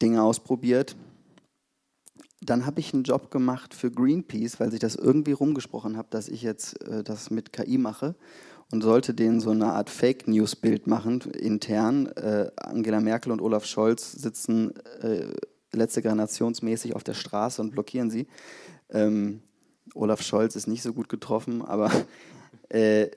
Speaker 2: Dinge ausprobiert. Dann habe ich einen Job gemacht für Greenpeace, weil sich das irgendwie rumgesprochen hat, dass ich jetzt äh, das mit KI mache und sollte denen so eine Art Fake News Bild machen intern. Äh, Angela Merkel und Olaf Scholz sitzen äh, letzte generationsmäßig auf der Straße und blockieren sie. Ähm, Olaf Scholz ist nicht so gut getroffen, aber äh,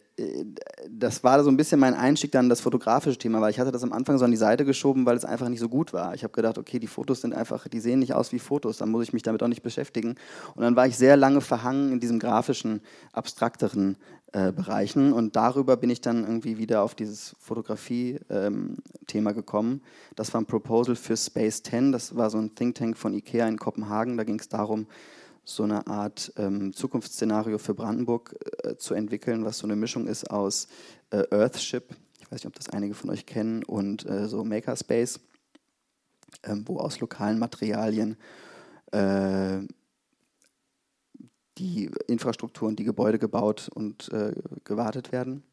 Speaker 2: das war so ein bisschen mein Einstieg dann in das fotografische Thema, weil ich hatte das am Anfang so an die Seite geschoben, weil es einfach nicht so gut war. Ich habe gedacht, okay, die Fotos sind einfach, die sehen nicht aus wie Fotos, dann muss ich mich damit auch nicht beschäftigen. Und dann war ich sehr lange verhangen in diesem grafischen, abstrakteren äh, Bereichen und darüber bin ich dann irgendwie wieder auf dieses Fotografie-Thema ähm, gekommen. Das war ein Proposal für Space 10, das war so ein Think Tank von IKEA in Kopenhagen, da ging es darum, so eine Art ähm, Zukunftsszenario für Brandenburg äh, zu entwickeln, was so eine Mischung ist aus äh, Earthship, ich weiß nicht, ob das einige von euch kennen, und äh, so Makerspace, ähm, wo aus lokalen Materialien äh, die Infrastrukturen, die Gebäude gebaut und äh, gewartet werden.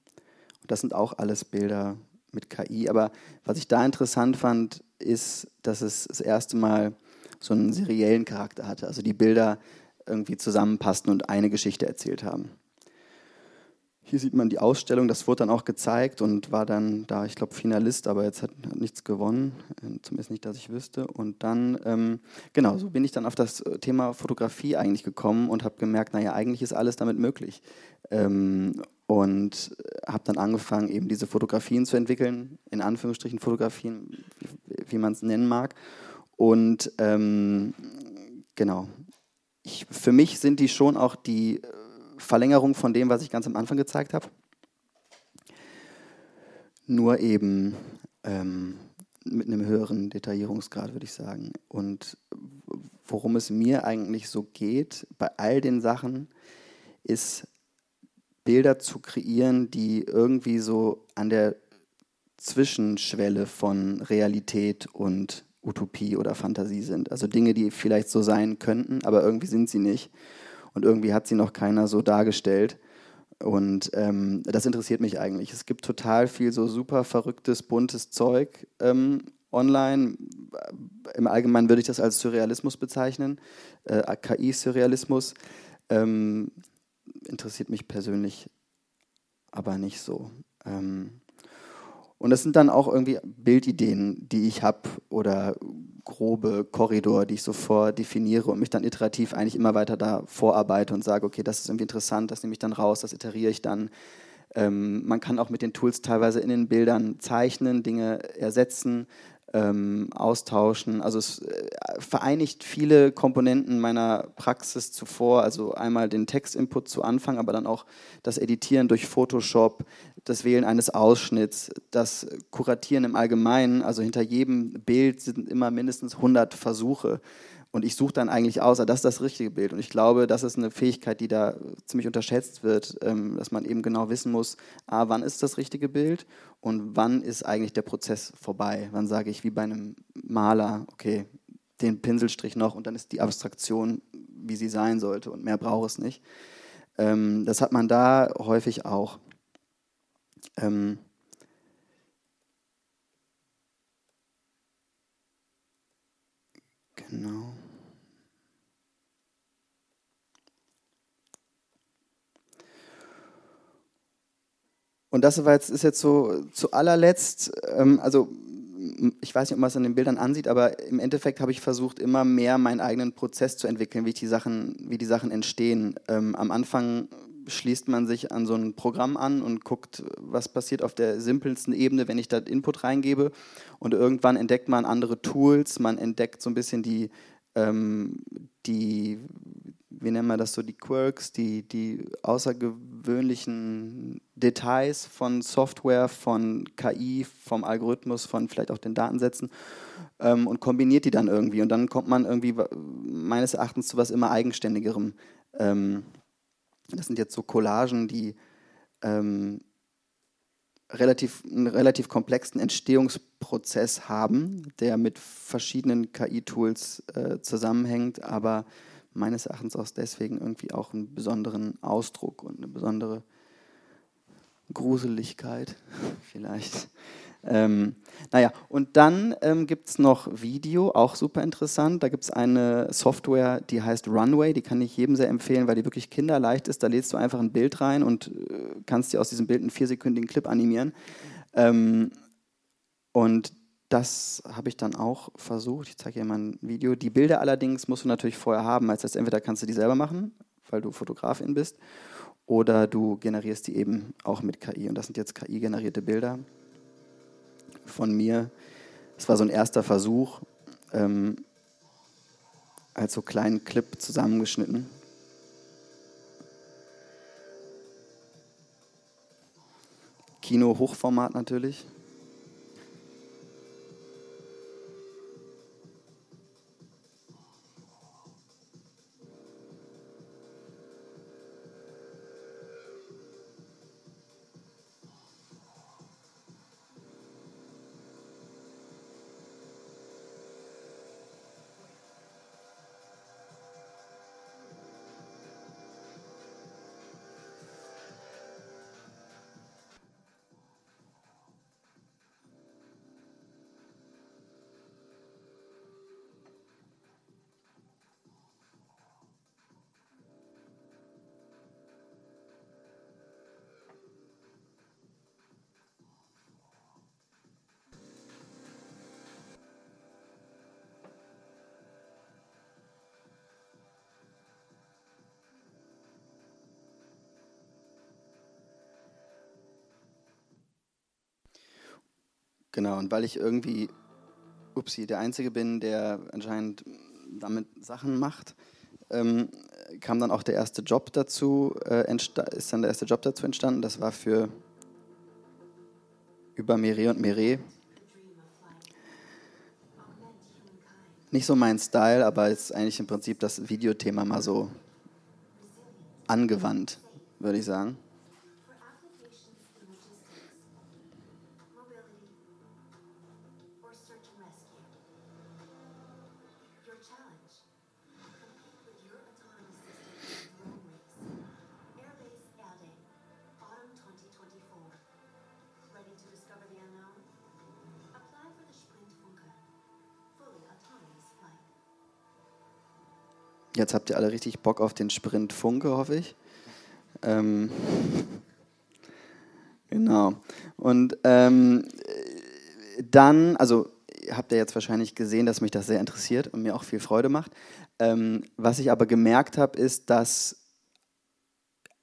Speaker 2: Und das sind auch alles Bilder mit KI. Aber was ich da interessant fand, ist, dass es das erste Mal so einen seriellen Charakter hatte. Also die Bilder irgendwie zusammenpassten und eine Geschichte erzählt haben. Hier sieht man die Ausstellung, das wurde dann auch gezeigt und war dann da, ich glaube, Finalist, aber jetzt hat, hat, nichts gewonnen, äh, zumindest nicht, dass ich wüsste. Und dann, ähm, genau, so bin ich dann auf das äh, Thema Fotografie eigentlich gekommen und habe gemerkt, naja, eigentlich ist alles damit möglich. Ähm, und habe dann angefangen, eben diese Fotografien zu entwickeln, in Anführungsstrichen Fotografien, wie, wie man es nennen mag. Und ähm, genau, ich, für mich sind die schon auch die äh, Verlängerung von dem, was ich ganz am Anfang gezeigt habe. Nur eben ähm, mit einem höheren Detaillierungsgrad, würde ich sagen. Und worum es mir eigentlich so geht bei all den Sachen, ist Bilder zu kreieren, die irgendwie so an der Zwischenschwelle von Realität und Utopie oder Fantasie sind. Also Dinge, die vielleicht so sein könnten, aber irgendwie sind sie nicht. Und irgendwie hat sie noch keiner so dargestellt. Und ähm, das interessiert mich eigentlich. Es gibt total viel so super verrücktes, buntes Zeug ähm, online. Im Allgemeinen würde ich das als Surrealismus bezeichnen, äh, KI-Surrealismus. Ähm, interessiert mich persönlich aber nicht so. Ähm, und das sind dann auch irgendwie Bildideen, die ich habe oder grobe Korridor, die ich so vordefiniere und mich dann iterativ eigentlich immer weiter da vorarbeite und sage, okay, das ist irgendwie interessant, das nehme ich dann raus, das iteriere ich dann. Ähm, man kann auch mit den Tools teilweise in den Bildern zeichnen, Dinge ersetzen, ähm, austauschen. Also es äh, vereinigt viele Komponenten meiner Praxis zuvor. Also einmal den Textinput zu Anfang, aber dann auch das Editieren durch Photoshop, das Wählen eines Ausschnitts, das Kuratieren im Allgemeinen. Also hinter jedem Bild sind immer mindestens 100 Versuche. Und ich suche dann eigentlich aus, ah, das ist das richtige Bild. Und ich glaube, das ist eine Fähigkeit, die da ziemlich unterschätzt wird, ähm, dass man eben genau wissen muss, ah, wann ist das richtige Bild und wann ist eigentlich der Prozess vorbei. Wann sage ich, wie bei einem Maler, okay, den Pinselstrich noch und dann ist die Abstraktion, wie sie sein sollte und mehr braucht es nicht. Ähm, das hat man da häufig auch. Ähm, genau. Und das war jetzt, ist jetzt so zu allerletzt, ähm, also ich weiß nicht, ob man es an den Bildern ansieht, aber im Endeffekt habe ich versucht, immer mehr meinen eigenen Prozess zu entwickeln, wie die Sachen, wie die Sachen entstehen. Ähm, am Anfang schließt man sich an so ein Programm an und guckt, was passiert auf der simpelsten Ebene, wenn ich da Input reingebe. Und irgendwann entdeckt man andere Tools, man entdeckt so ein bisschen die, ähm, die wie nennen wir das so, die Quirks, die, die außergewöhnlichen Details von Software, von KI, vom Algorithmus, von vielleicht auch den Datensätzen ähm, und kombiniert die dann irgendwie. Und dann kommt man irgendwie meines Erachtens zu was immer Eigenständigerem. Ähm, das sind jetzt so Collagen, die ähm, relativ, einen relativ komplexen Entstehungsprozess haben, der mit verschiedenen KI-Tools äh, zusammenhängt, aber meines Erachtens auch deswegen irgendwie auch einen besonderen Ausdruck und eine besondere Gruseligkeit (laughs) vielleicht. Ähm, naja, und dann ähm, gibt es noch Video, auch super interessant. Da gibt es eine Software, die heißt Runway, die kann ich jedem sehr empfehlen, weil die wirklich kinderleicht ist. Da lädst du einfach ein Bild rein und äh, kannst dir aus diesem Bild einen viersekündigen Clip animieren. Ähm, und das habe ich dann auch versucht. Ich zeige hier mal ein Video. Die Bilder allerdings musst du natürlich vorher haben. Das heißt, entweder kannst du die selber machen, weil du Fotografin bist, oder du generierst die eben auch mit KI. Und das sind jetzt KI-generierte Bilder von mir. Es war so ein erster Versuch, ähm, als so kleinen Clip zusammengeschnitten. Kino Hochformat natürlich. Genau, und weil ich irgendwie, upsie, der Einzige bin, der anscheinend damit Sachen macht, ähm, kam dann auch der erste Job dazu, äh, ist dann der erste Job dazu entstanden. Das war für über Meret und Meret. Nicht so mein Style, aber ist eigentlich im Prinzip das Videothema mal so angewandt, würde ich sagen. Jetzt habt ihr alle richtig Bock auf den Sprint Funke, hoffe ich. Ähm, genau. Und ähm, dann, also habt ihr jetzt wahrscheinlich gesehen, dass mich das sehr interessiert und mir auch viel Freude macht. Ähm, was ich aber gemerkt habe, ist, dass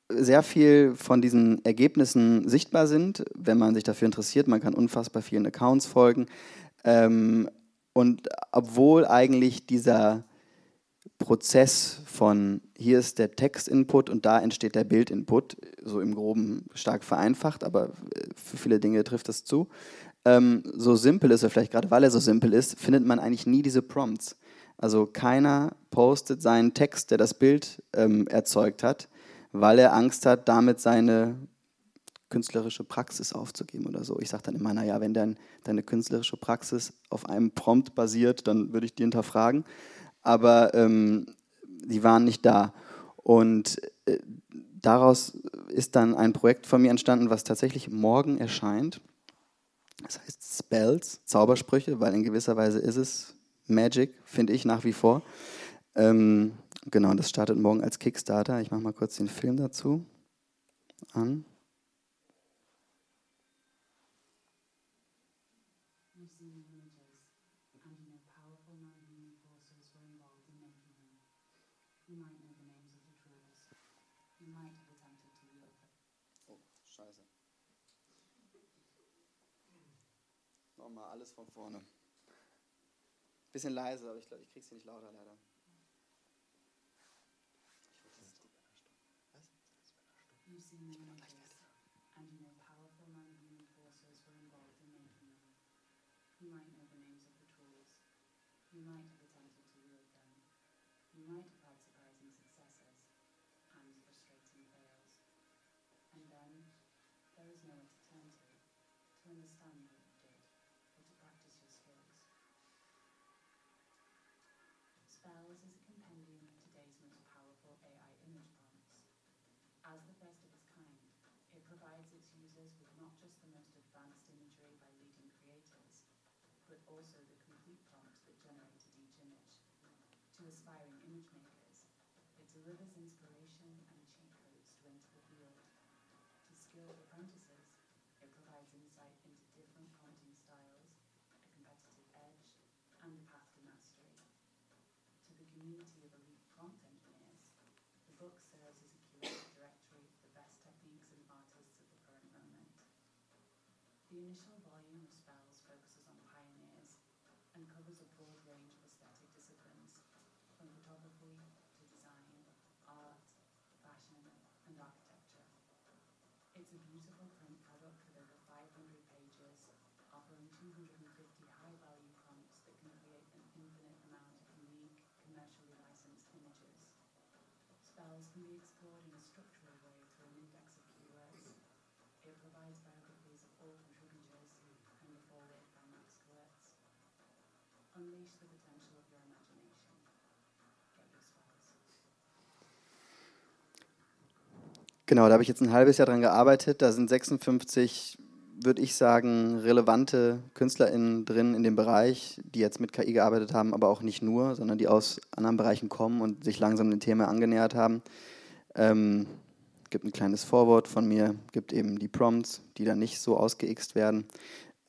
Speaker 2: sehr viel von diesen Ergebnissen sichtbar sind, wenn man sich dafür interessiert. Man kann unfassbar vielen Accounts folgen. Ähm, und obwohl eigentlich dieser Prozess von hier ist der Text-Input und da entsteht der Bild-Input, so im Groben stark vereinfacht, aber äh, für viele Dinge trifft das zu. Ähm, so simpel ist er, vielleicht gerade weil er so simpel ist, findet man eigentlich nie diese Prompts. Also keiner postet seinen Text, der das Bild ähm, erzeugt hat, weil er Angst hat, damit seine künstlerische Praxis aufzugeben oder so. Ich sage dann immer, naja, wenn dein, deine künstlerische Praxis auf einem Prompt basiert, dann würde ich die hinterfragen aber ähm, die waren nicht da. Und äh, daraus ist dann ein Projekt von mir entstanden, was tatsächlich morgen erscheint. Das heißt Spells, Zaubersprüche, weil in gewisser Weise ist es Magic, finde ich nach wie vor. Ähm, genau, das startet morgen als Kickstarter. Ich mache mal kurz den Film dazu an. Nochmal alles von vorne. Bisschen leise, aber ich glaube, ich kriege sie nicht lauter leider.
Speaker 3: seen the images and you know powerful non-human forces were involved in making them. You might know the names of the tools. You might have attempted to wield them. You might have had surprising successes and frustrating fails. And then there is nowhere to turn to, to understand Spells is a compendium of today's most powerful AI image prompts. As the first of its kind, it provides its users with not just the most advanced imagery by leading creators, but also the complete prompt that generated each image. To aspiring image makers, it delivers inspiration and cheat codes to enter the field. To skilled apprentices, it provides insight into different prompting styles, a competitive edge, and the path to mastery. To the community of elite prompt engineers, the book serves as a curated directory of the best techniques and artists of the current moment. The initial volume of spells focuses on pioneers and covers a broad range of aesthetic disciplines, from photography to design, art, fashion, and architecture. It's a beautiful print product with over 500 pages, offering 250 commercially licensed images. Spells can be explored in a structural way through an index of keywords. It provides biographies of all contributors and a foreword by Max Kurtz. Unleash the potential of your imagination. Get your spells.
Speaker 2: Genau, da habe ich jetzt ein halbes Jahr dran gearbeitet. Da sind 56, würde ich sagen, relevante KünstlerInnen drin in dem Bereich, die jetzt mit KI gearbeitet haben, aber auch nicht nur, sondern die aus anderen Bereichen kommen und sich langsam dem Thema angenähert haben. Ähm, gibt ein kleines Vorwort von mir, gibt eben die Prompts, die dann nicht so ausgeixt werden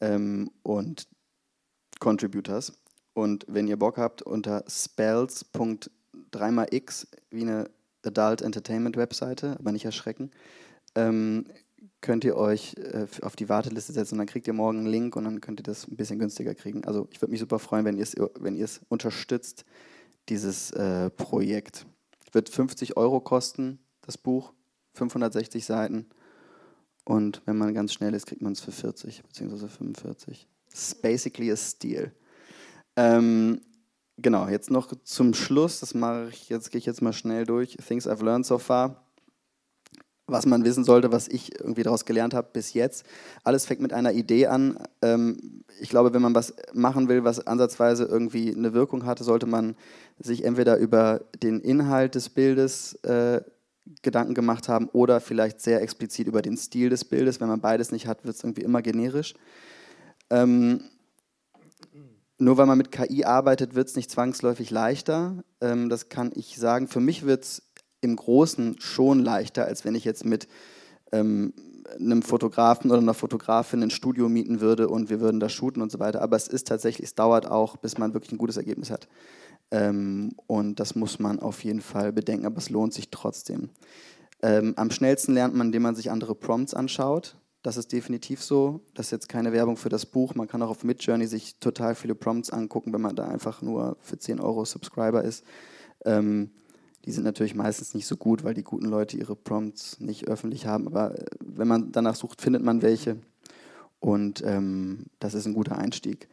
Speaker 2: ähm, und Contributors. Und wenn ihr Bock habt, unter spells.3x wie eine Adult Entertainment Webseite, aber nicht erschrecken, ähm, könnt ihr euch äh, auf die Warteliste setzen und dann kriegt ihr morgen einen Link und dann könnt ihr das ein bisschen günstiger kriegen. Also ich würde mich super freuen, wenn ihr es wenn unterstützt, dieses äh, Projekt. Wird 50 Euro kosten, das Buch, 560 Seiten. Und wenn man ganz schnell ist, kriegt man es für 40 bzw. 45. It's basically a steal. Ähm, genau, jetzt noch zum Schluss, das mache ich, jetzt gehe ich jetzt mal schnell durch. Things I've learned so far. Was man wissen sollte, was ich irgendwie daraus gelernt habe bis jetzt. Alles fängt mit einer Idee an. Ähm, ich glaube, wenn man was machen will, was ansatzweise irgendwie eine Wirkung hatte, sollte man sich entweder über den Inhalt des Bildes äh, Gedanken gemacht haben oder vielleicht sehr explizit über den Stil des Bildes. Wenn man beides nicht hat, wird es irgendwie immer generisch. Ähm, nur weil man mit KI arbeitet, wird es nicht zwangsläufig leichter. Ähm, das kann ich sagen. Für mich wird es im Großen schon leichter, als wenn ich jetzt mit ähm, einem Fotografen oder einer Fotografin ein Studio mieten würde und wir würden da shooten und so weiter. Aber es ist tatsächlich, es dauert auch, bis man wirklich ein gutes Ergebnis hat. Ähm, und das muss man auf jeden Fall bedenken, aber es lohnt sich trotzdem. Ähm, am schnellsten lernt man, indem man sich andere Prompts anschaut. Das ist definitiv so. Das ist jetzt keine Werbung für das Buch. Man kann auch auf Midjourney sich total viele Prompts angucken, wenn man da einfach nur für 10 Euro Subscriber ist. Ähm, die sind natürlich meistens nicht so gut, weil die guten Leute ihre Prompts nicht öffentlich haben. Aber äh, wenn man danach sucht, findet man welche. Und ähm, das ist ein guter Einstieg.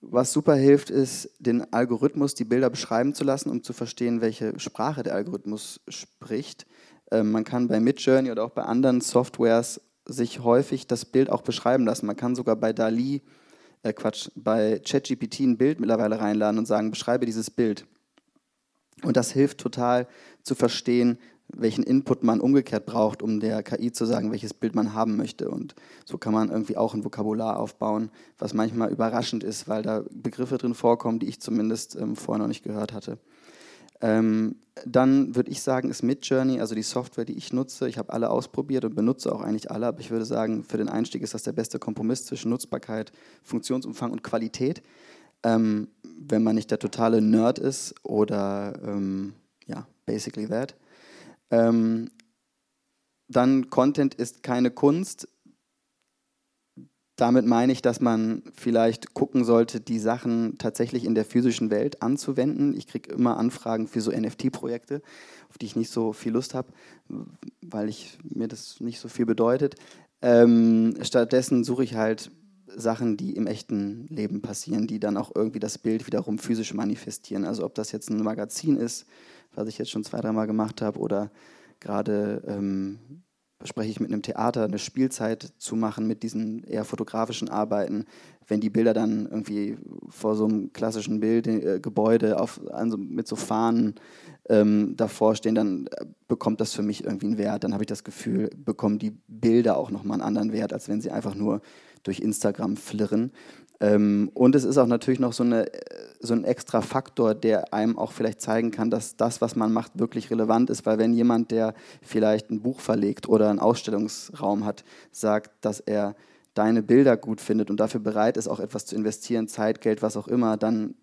Speaker 2: Was super hilft, ist, den Algorithmus die Bilder beschreiben zu lassen, um zu verstehen, welche Sprache der Algorithmus spricht. Ähm, man kann bei Midjourney oder auch bei anderen Softwares sich häufig das Bild auch beschreiben lassen. Man kann sogar bei DALI, äh Quatsch, bei ChatGPT ein Bild mittlerweile reinladen und sagen, beschreibe dieses Bild. Und das hilft total zu verstehen, welchen Input man umgekehrt braucht, um der KI zu sagen, welches Bild man haben möchte. Und so kann man irgendwie auch ein Vokabular aufbauen, was manchmal überraschend ist, weil da Begriffe drin vorkommen, die ich zumindest ähm, vorher noch nicht gehört hatte. Ähm, dann würde ich sagen, ist Midjourney, also die Software, die ich nutze, ich habe alle ausprobiert und benutze auch eigentlich alle, aber ich würde sagen, für den Einstieg ist das der beste Kompromiss zwischen Nutzbarkeit, Funktionsumfang und Qualität. Ähm, wenn man nicht der totale Nerd ist oder ähm, ja, basically that. Ähm, dann Content ist keine Kunst. damit meine ich, dass man vielleicht gucken sollte, die Sachen tatsächlich in der physischen Welt anzuwenden. Ich kriege immer Anfragen für so NFT-Projekte, auf die ich nicht so viel Lust habe, weil ich, mir das nicht so viel bedeutet. Ähm, stattdessen suche ich halt Sachen, die im echten Leben passieren, die dann auch irgendwie das Bild wiederum physisch manifestieren. Also ob das jetzt ein Magazin ist, was ich jetzt schon zwei, dreimal gemacht habe, oder gerade ähm, spreche ich mit einem Theater, eine Spielzeit zu machen mit diesen eher fotografischen Arbeiten. Wenn die Bilder dann irgendwie vor so einem klassischen Bild, äh, Gebäude auf, also mit so Fahnen ähm, davor stehen, dann bekommt das für mich irgendwie einen Wert. Dann habe ich das Gefühl, bekommen die Bilder auch nochmal einen anderen Wert, als wenn sie einfach nur durch Instagram flirren. Ähm, und es ist auch natürlich noch so, eine, so ein extra Faktor, der einem auch vielleicht zeigen kann, dass das, was man macht, wirklich relevant ist. Weil wenn jemand, der vielleicht ein Buch verlegt oder einen Ausstellungsraum hat, sagt, dass er deine Bilder gut findet und dafür bereit ist, auch etwas zu investieren, Zeit, Geld, was auch immer, dann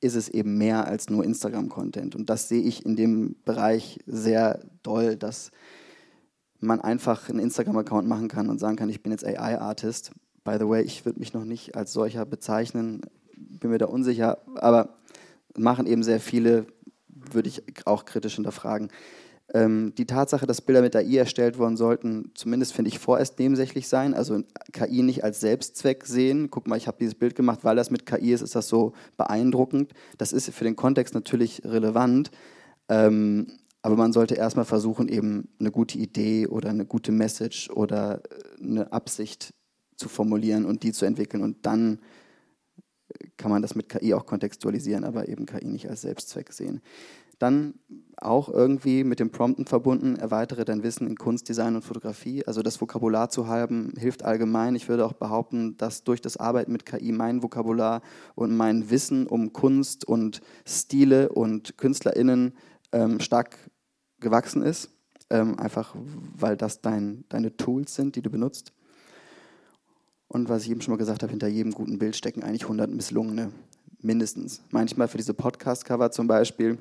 Speaker 2: ist es eben mehr als nur Instagram-Content. Und das sehe ich in dem Bereich sehr doll, dass man einfach einen Instagram-Account machen kann und sagen kann, ich bin jetzt AI-Artist By the way, ich würde mich noch nicht als solcher bezeichnen, bin mir da unsicher, aber machen eben sehr viele, würde ich auch kritisch hinterfragen. Ähm, die Tatsache, dass Bilder mit AI erstellt worden sollten, zumindest finde ich vorerst nebensächlich sein, also KI nicht als Selbstzweck sehen. Guck mal, ich habe dieses Bild gemacht, weil das mit KI ist, ist das so beeindruckend. Das ist für den Kontext natürlich relevant, ähm, aber man sollte erstmal versuchen, eben eine gute Idee oder eine gute Message oder äh, eine Absicht zu formulieren und die zu entwickeln. Und dann kann man das mit KI auch kontextualisieren, aber eben KI nicht als Selbstzweck sehen. Dann auch irgendwie mit dem Prompten verbunden, erweitere dein Wissen in Kunst, Design und Fotografie. Also das Vokabular zu haben, hilft allgemein. Ich würde auch behaupten, dass durch das Arbeiten mit KI mein Vokabular und mein Wissen um Kunst und Stile und KünstlerInnen ähm, stark gewachsen ist. Ähm, einfach weil das dein, deine Tools sind, die du benutzt. Und was ich eben schon mal gesagt habe, hinter jedem guten Bild stecken eigentlich 100 misslungene, mindestens. Manchmal für diese Podcast-Cover zum Beispiel,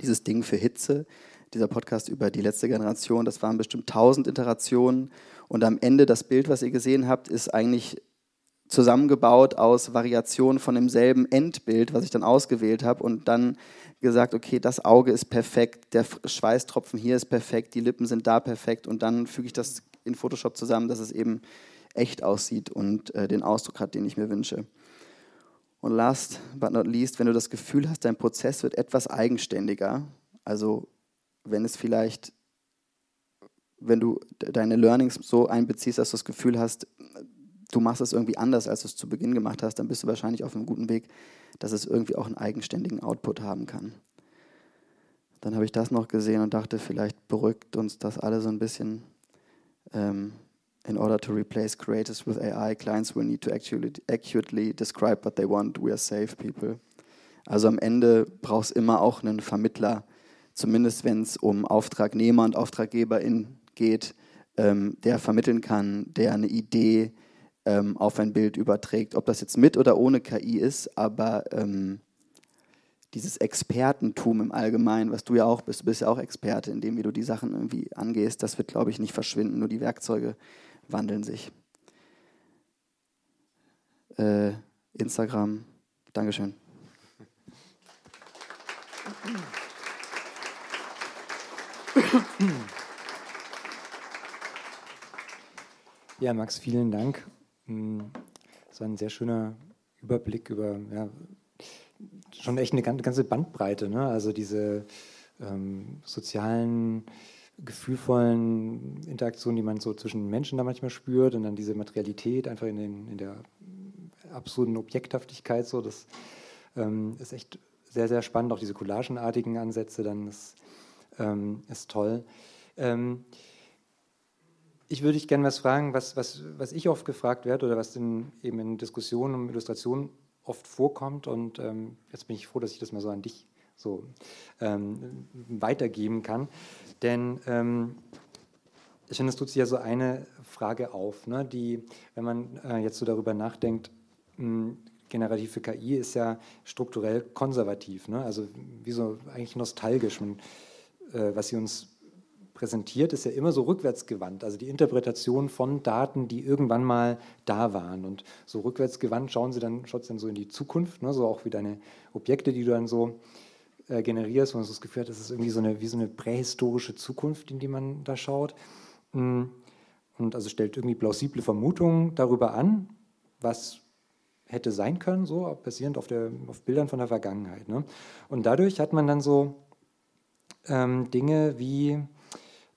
Speaker 2: dieses Ding für Hitze, dieser Podcast über die letzte Generation, das waren bestimmt 1000 Iterationen. Und am Ende das Bild, was ihr gesehen habt, ist eigentlich zusammengebaut aus Variationen von demselben Endbild, was ich dann ausgewählt habe und dann gesagt, okay, das Auge ist perfekt, der Schweißtropfen hier ist perfekt, die Lippen sind da perfekt und dann füge ich das in Photoshop zusammen, dass es eben echt aussieht und äh, den Ausdruck hat, den ich mir wünsche. Und last but not least, wenn du das Gefühl hast, dein Prozess wird etwas eigenständiger, also wenn es vielleicht, wenn du deine Learnings so einbeziehst, dass du das Gefühl hast, du machst es irgendwie anders, als du es zu Beginn gemacht hast, dann bist du wahrscheinlich auf einem guten Weg, dass es irgendwie auch einen eigenständigen Output haben kann. Dann habe ich das noch gesehen und dachte, vielleicht beruhigt uns das alle so ein bisschen. Ähm, in order to replace creators with AI, clients will need to actually accurately describe what they want. We are safe people. Also am Ende brauchst immer auch einen Vermittler, zumindest wenn es um Auftragnehmer und Auftraggeberin geht, ähm, der vermitteln kann, der eine Idee ähm, auf ein Bild überträgt. Ob das jetzt mit oder ohne KI ist, aber ähm, dieses Expertentum im Allgemeinen, was du ja auch bist, du bist ja auch Experte in dem, wie du die Sachen irgendwie angehst, das wird, glaube ich, nicht verschwinden. Nur die Werkzeuge wandeln sich. Äh, Instagram, Dankeschön.
Speaker 1: Ja, Max, vielen Dank. Das war ein sehr schöner Überblick über ja, schon echt eine ganze Bandbreite. Ne? Also diese ähm, sozialen gefühlvollen Interaktionen, die man so zwischen Menschen da manchmal spürt und dann diese Materialität einfach in, den, in der absurden Objekthaftigkeit so, das ähm, ist echt sehr, sehr spannend, auch diese collagenartigen Ansätze, dann ist, ähm, ist toll. Ähm, ich würde dich gerne was fragen, was, was, was ich oft gefragt werde oder was in, eben in Diskussionen um Illustrationen oft vorkommt und ähm, jetzt bin ich froh, dass ich das mal so an dich so ähm, weitergeben kann. Denn ähm, ich finde, es tut sich ja so eine Frage auf, ne, die, wenn man äh, jetzt so darüber nachdenkt, mh, generative KI ist ja strukturell konservativ, ne? also wie so eigentlich nostalgisch, und, äh, was sie uns präsentiert, ist ja immer so rückwärtsgewandt, also die Interpretation von Daten, die irgendwann mal da waren. Und so rückwärtsgewandt schauen sie dann, schaut dann so in die Zukunft, ne, so auch wie deine Objekte, die du dann so äh, generierst, wo man so das Gefühl hat, das ist irgendwie so eine, wie so eine prähistorische Zukunft, in die man da schaut. Mm, und also stellt irgendwie plausible Vermutungen darüber an, was hätte sein können, so basierend auf, der, auf Bildern von der Vergangenheit. Ne? Und dadurch hat man dann so ähm, Dinge wie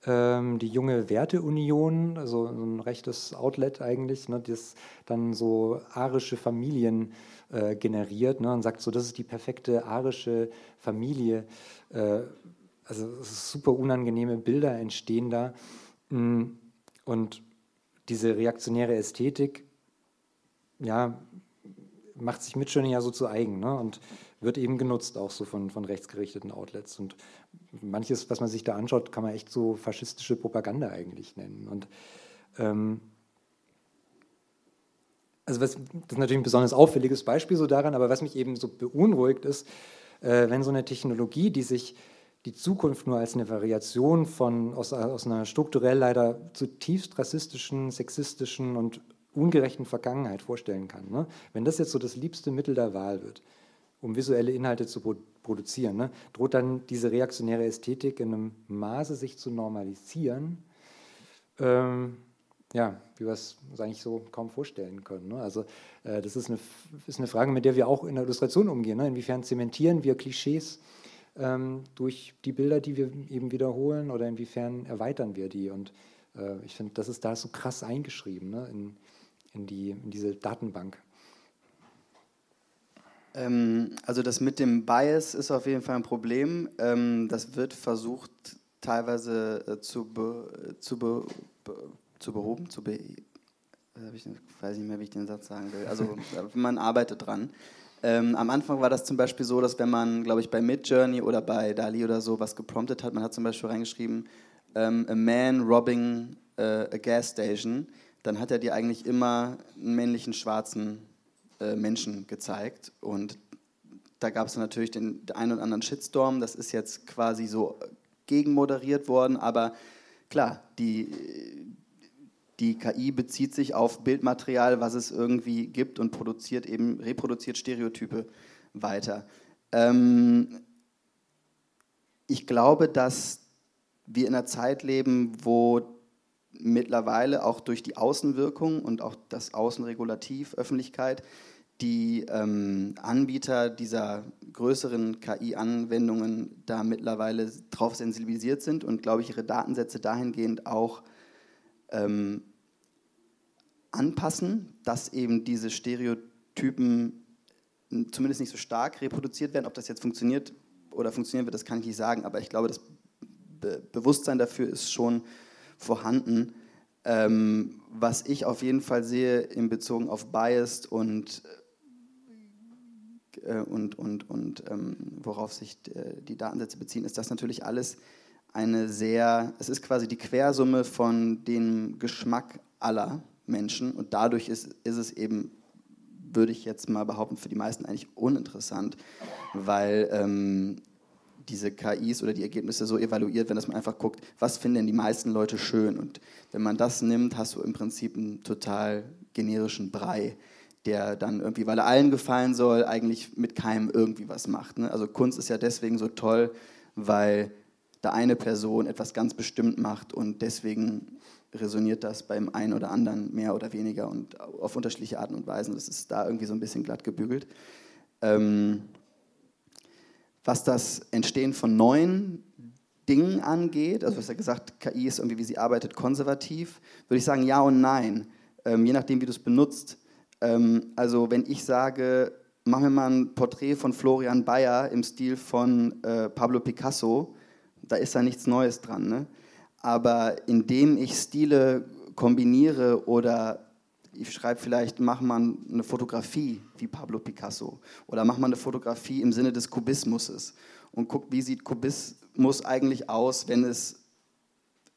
Speaker 1: die junge Werteunion, also so ein rechtes Outlet eigentlich, ne, das dann so arische Familien äh, generiert ne, und sagt so, das ist die perfekte arische Familie. Äh, also super unangenehme Bilder entstehen da. Mm, und diese reaktionäre Ästhetik, ja, macht sich Midjourney ja so zu eigen ne? und wird eben genutzt auch so von, von rechtsgerichteten Outlets. Und manches, was man sich da anschaut, kann man echt so faschistische Propaganda eigentlich nennen. Und ähm, also was, das ist natürlich ein besonders auffälliges Beispiel so daran, aber was mich eben so beunruhigt ist, äh, wenn so eine Technologie, die sich die Zukunft nur als eine Variation von aus, aus einer strukturell leider zutiefst rassistischen, sexistischen und ungerechten Vergangenheit vorstellen kann. Ne? Wenn das jetzt so das liebste Mittel der Wahl wird, um visuelle Inhalte zu pro produzieren, ne, droht dann diese reaktionäre Ästhetik in einem Maße sich zu normalisieren, ähm, ja, wie wir es uns eigentlich so kaum vorstellen können. Ne? Also äh, das ist eine, ist eine Frage, mit der wir auch in der Illustration umgehen. Ne? Inwiefern zementieren wir Klischees ähm, durch die Bilder, die wir eben wiederholen, oder inwiefern erweitern wir die? Und äh, ich finde, das ist da so krass eingeschrieben ne? in, in, die, in diese Datenbank.
Speaker 2: Ähm, also das mit dem Bias ist auf jeden Fall ein Problem. Ähm, das wird versucht teilweise äh, zu, be, zu, be, be, zu behoben, zu be, ich weiß nicht mehr, wie ich den Satz sagen will. Also (laughs) man arbeitet dran. Ähm, am Anfang war das zum Beispiel so, dass wenn man, glaube ich, bei Midjourney oder bei Dali oder so was gepromptet hat, man hat zum Beispiel reingeschrieben, ähm, a man robbing uh, a gas station, dann hat er dir eigentlich immer einen männlichen schwarzen äh, Menschen gezeigt. Und da gab es natürlich den, einen oder anderen Shitstorm. Das ist jetzt quasi so gegenmoderiert worden. Aber klar, die, die KI bezieht sich auf Bildmaterial, was es irgendwie gibt und produziert eben, reproduziert Stereotype weiter. Ähm, ich glaube, dass wir in einer Zeit leben, wo mittlerweile auch durch die Außenwirkung und auch das Außenregulativ, Öffentlichkeit, die ähm, Anbieter dieser größeren KI-Anwendungen da mittlerweile drauf sensibilisiert sind und, glaube ich, ihre Datensätze dahingehend auch ähm, anpassen, dass eben diese Stereotypen zumindest nicht so stark reproduziert werden. Ob das jetzt funktioniert oder funktionieren wird, das kann ich nicht sagen, aber ich glaube, das Be Bewusstsein dafür ist schon vorhanden. Ähm, was ich auf jeden Fall sehe in Bezug auf Biased und äh, und, und, und ähm, worauf sich äh, die Datensätze beziehen, ist das natürlich alles eine sehr, es ist quasi die Quersumme von dem Geschmack aller Menschen und dadurch ist, ist es eben, würde ich jetzt mal behaupten, für die meisten eigentlich uninteressant, weil ähm, diese KIs oder die Ergebnisse so evaluiert werden, dass man einfach guckt, was finden denn die meisten Leute schön. Und wenn man das nimmt, hast du im Prinzip einen total generischen Brei der dann irgendwie, weil er allen gefallen soll, eigentlich mit keinem irgendwie was macht. Ne? Also Kunst ist ja deswegen so toll, weil da eine Person etwas ganz bestimmt macht und deswegen resoniert das beim einen oder anderen mehr oder weniger und auf unterschiedliche Arten und Weisen. Das ist da irgendwie so ein bisschen glatt gebügelt. Ähm, was das Entstehen von neuen Dingen angeht, also du hast ja gesagt, KI ist irgendwie, wie sie arbeitet, konservativ, würde ich sagen ja und nein. Ähm, je nachdem, wie du es benutzt. Ähm, also wenn ich sage, machen wir mal ein Porträt von Florian Bayer im Stil von äh, Pablo Picasso, da ist da nichts Neues dran. Ne? Aber indem ich Stile kombiniere oder ich schreibe vielleicht, mach mal eine Fotografie wie Pablo Picasso oder mach mal eine Fotografie im Sinne des Kubismuses und guck, wie sieht Kubismus eigentlich aus, wenn es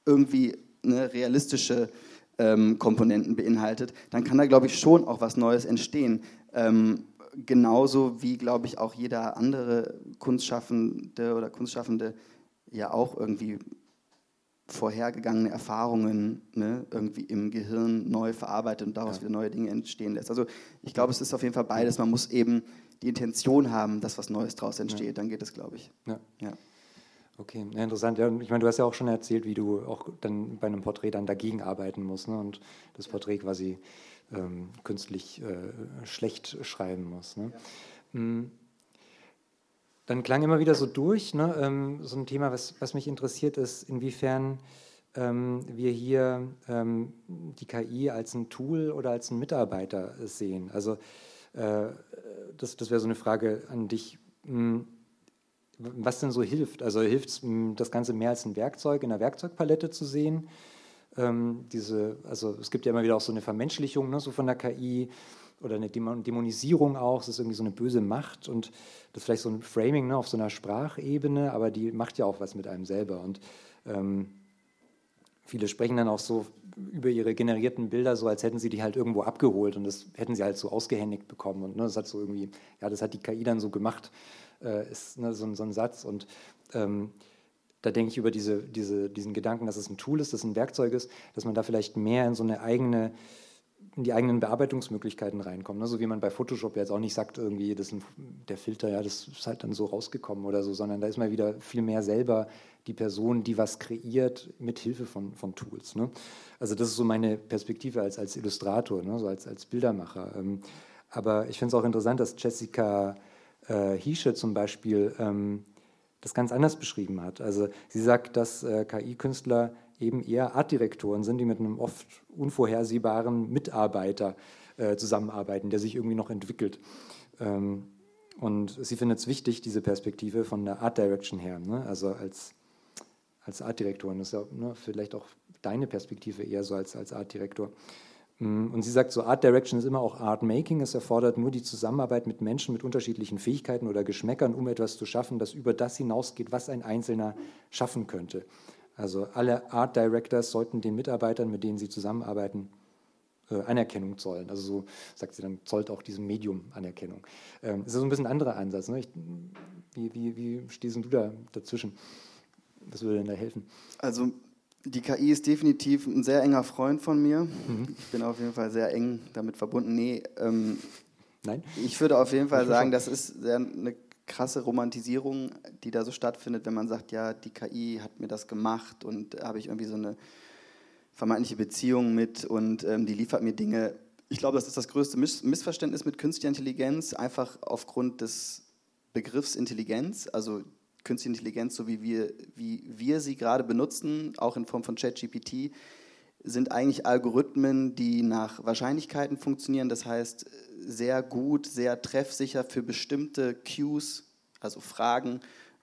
Speaker 2: irgendwie eine realistische ähm, Komponenten beinhaltet, dann kann da, glaube ich, schon auch was Neues entstehen. Ähm, genauso wie, glaube ich, auch jeder andere Kunstschaffende oder Kunstschaffende ja auch irgendwie vorhergegangene Erfahrungen ne, irgendwie im Gehirn neu verarbeitet und daraus ja. wieder neue Dinge entstehen lässt. Also ich glaube, es ist auf jeden Fall beides. Man muss eben die Intention haben, dass was Neues daraus entsteht. Ja. Dann geht es, glaube ich.
Speaker 1: Ja. Ja. Okay, ja, interessant. Ja, ich meine, du hast ja auch schon erzählt, wie du auch dann bei einem Porträt dann dagegen arbeiten musst ne? und das Porträt quasi ähm, künstlich äh, schlecht schreiben musst. Ne? Mhm. Dann klang immer wieder so durch, ne, ähm, so ein Thema, was, was mich interessiert, ist, inwiefern ähm, wir hier ähm, die KI als ein Tool oder als einen Mitarbeiter sehen. Also äh, das, das wäre so eine Frage an dich. Hm, was denn so hilft? Also hilft es, das Ganze mehr als ein Werkzeug in der Werkzeugpalette zu sehen? Ähm, diese, also es gibt ja immer wieder auch so eine Vermenschlichung ne, so von der KI oder eine Dämonisierung auch, es ist irgendwie so eine böse Macht und das ist vielleicht so ein Framing ne, auf so einer Sprachebene, aber die macht ja auch was mit einem selber. Und ähm, viele sprechen dann auch so über ihre generierten Bilder, so als hätten sie die halt irgendwo abgeholt und das hätten sie halt so ausgehändigt bekommen. Und ne, das hat so irgendwie, ja, das hat die KI dann so gemacht, äh, ist ne, so, so, ein Satz. Und ähm, da denke ich über diese, diese, diesen Gedanken, dass es ein Tool ist, dass es ein Werkzeug ist, dass man da vielleicht mehr in so eine eigene in die eigenen Bearbeitungsmöglichkeiten reinkommen. Ne? So wie man bei Photoshop jetzt auch nicht sagt, irgendwie, das ein, der Filter, ja, das ist halt dann so rausgekommen oder so, sondern da ist man wieder viel mehr selber die Person, die was kreiert mit Hilfe von, von Tools. Ne? Also das ist so meine Perspektive als, als Illustrator, ne? so als, als Bildermacher. Ähm, aber ich finde es auch interessant, dass Jessica äh, Hiesche zum Beispiel ähm, das ganz anders beschrieben hat. Also sie sagt, dass äh, KI-Künstler eben eher Artdirektoren sind, die mit einem oft unvorhersehbaren Mitarbeiter äh, zusammenarbeiten, der sich irgendwie noch entwickelt. Ähm, und sie findet es wichtig, diese Perspektive von der Art Direction her, ne? also als, als Artdirektorin. Das ist ja ne, vielleicht auch deine Perspektive eher so als, als Artdirektor. Mm, und sie sagt, so Art Direction ist immer auch Art Making. Es erfordert nur die Zusammenarbeit mit Menschen mit unterschiedlichen Fähigkeiten oder Geschmäckern, um etwas zu schaffen, das über das hinausgeht, was ein Einzelner schaffen könnte. Also alle Art Directors sollten den Mitarbeitern, mit denen sie zusammenarbeiten, äh, Anerkennung zollen. Also so sagt sie dann, zollt auch diesem Medium Anerkennung. Ähm, das ist so ein bisschen ein anderer Ansatz. Ne? Ich, wie, wie, wie stehst du da dazwischen? Was würde denn da helfen?
Speaker 2: Also die KI ist definitiv ein sehr enger Freund von mir. Mhm. Ich bin auf jeden Fall sehr eng damit verbunden. Nee, ähm, Nein? Ich würde auf jeden Fall sagen, das ist sehr eine krasse Romantisierung, die da so stattfindet, wenn man sagt, ja, die KI hat mir das gemacht und habe ich irgendwie so eine vermeintliche Beziehung mit und ähm, die liefert mir Dinge. Ich glaube, das ist das größte Miss Missverständnis mit künstlicher Intelligenz, einfach aufgrund des Begriffs Intelligenz, also künstliche Intelligenz, so wie wir, wie wir sie gerade benutzen, auch in Form von ChatGPT, sind eigentlich Algorithmen, die nach Wahrscheinlichkeiten funktionieren. Das heißt, sehr gut, sehr treffsicher für bestimmte Cues, also Fragen,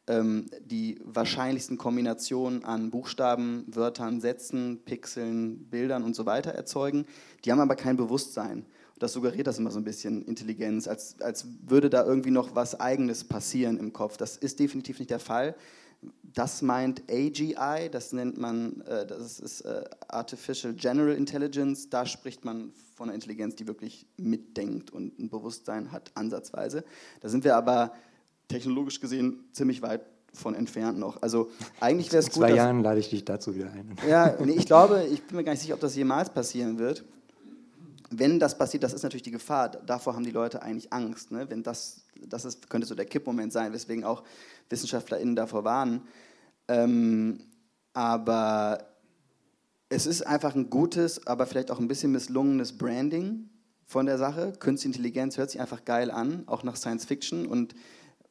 Speaker 2: ähm, die wahrscheinlichsten Kombinationen an Buchstaben, Wörtern, Sätzen, Pixeln, Bildern und so weiter erzeugen. Die haben aber kein Bewusstsein. Das suggeriert das immer so ein bisschen Intelligenz, als, als würde da irgendwie noch was Eigenes passieren im Kopf. Das ist definitiv nicht der Fall. Das meint AGI, das nennt man, äh, das ist äh, Artificial General Intelligence. Da spricht man von einer Intelligenz, die wirklich mitdenkt und ein Bewusstsein hat, ansatzweise. Da sind wir aber technologisch gesehen ziemlich weit von entfernt noch. Also eigentlich wäre es gut.
Speaker 1: In zwei Jahren lade ich dich dazu wieder ein.
Speaker 2: Ja, nee, ich glaube, ich bin mir gar nicht sicher, ob das jemals passieren wird. Wenn das passiert, das ist natürlich die Gefahr. Davor haben die Leute eigentlich Angst. Ne? Wenn das, das ist, könnte so der Kippmoment sein, weswegen auch WissenschaftlerInnen davor warnen. Ähm, aber es ist einfach ein gutes, aber vielleicht auch ein bisschen misslungenes Branding von der Sache. Künstliche Intelligenz hört sich einfach geil an, auch nach Science Fiction und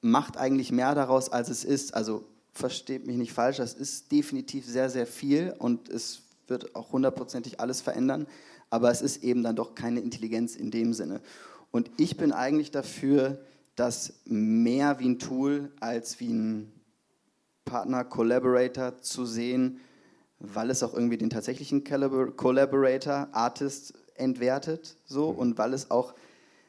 Speaker 2: macht eigentlich mehr daraus, als es ist. Also versteht mich nicht falsch, das ist definitiv sehr, sehr viel und es wird auch hundertprozentig alles verändern, aber es ist eben dann doch keine Intelligenz in dem Sinne. Und ich bin eigentlich dafür, das mehr wie ein Tool als wie ein Partner, Collaborator zu sehen, weil es auch irgendwie den tatsächlichen Collaborator, Artist entwertet, so mhm. und weil es auch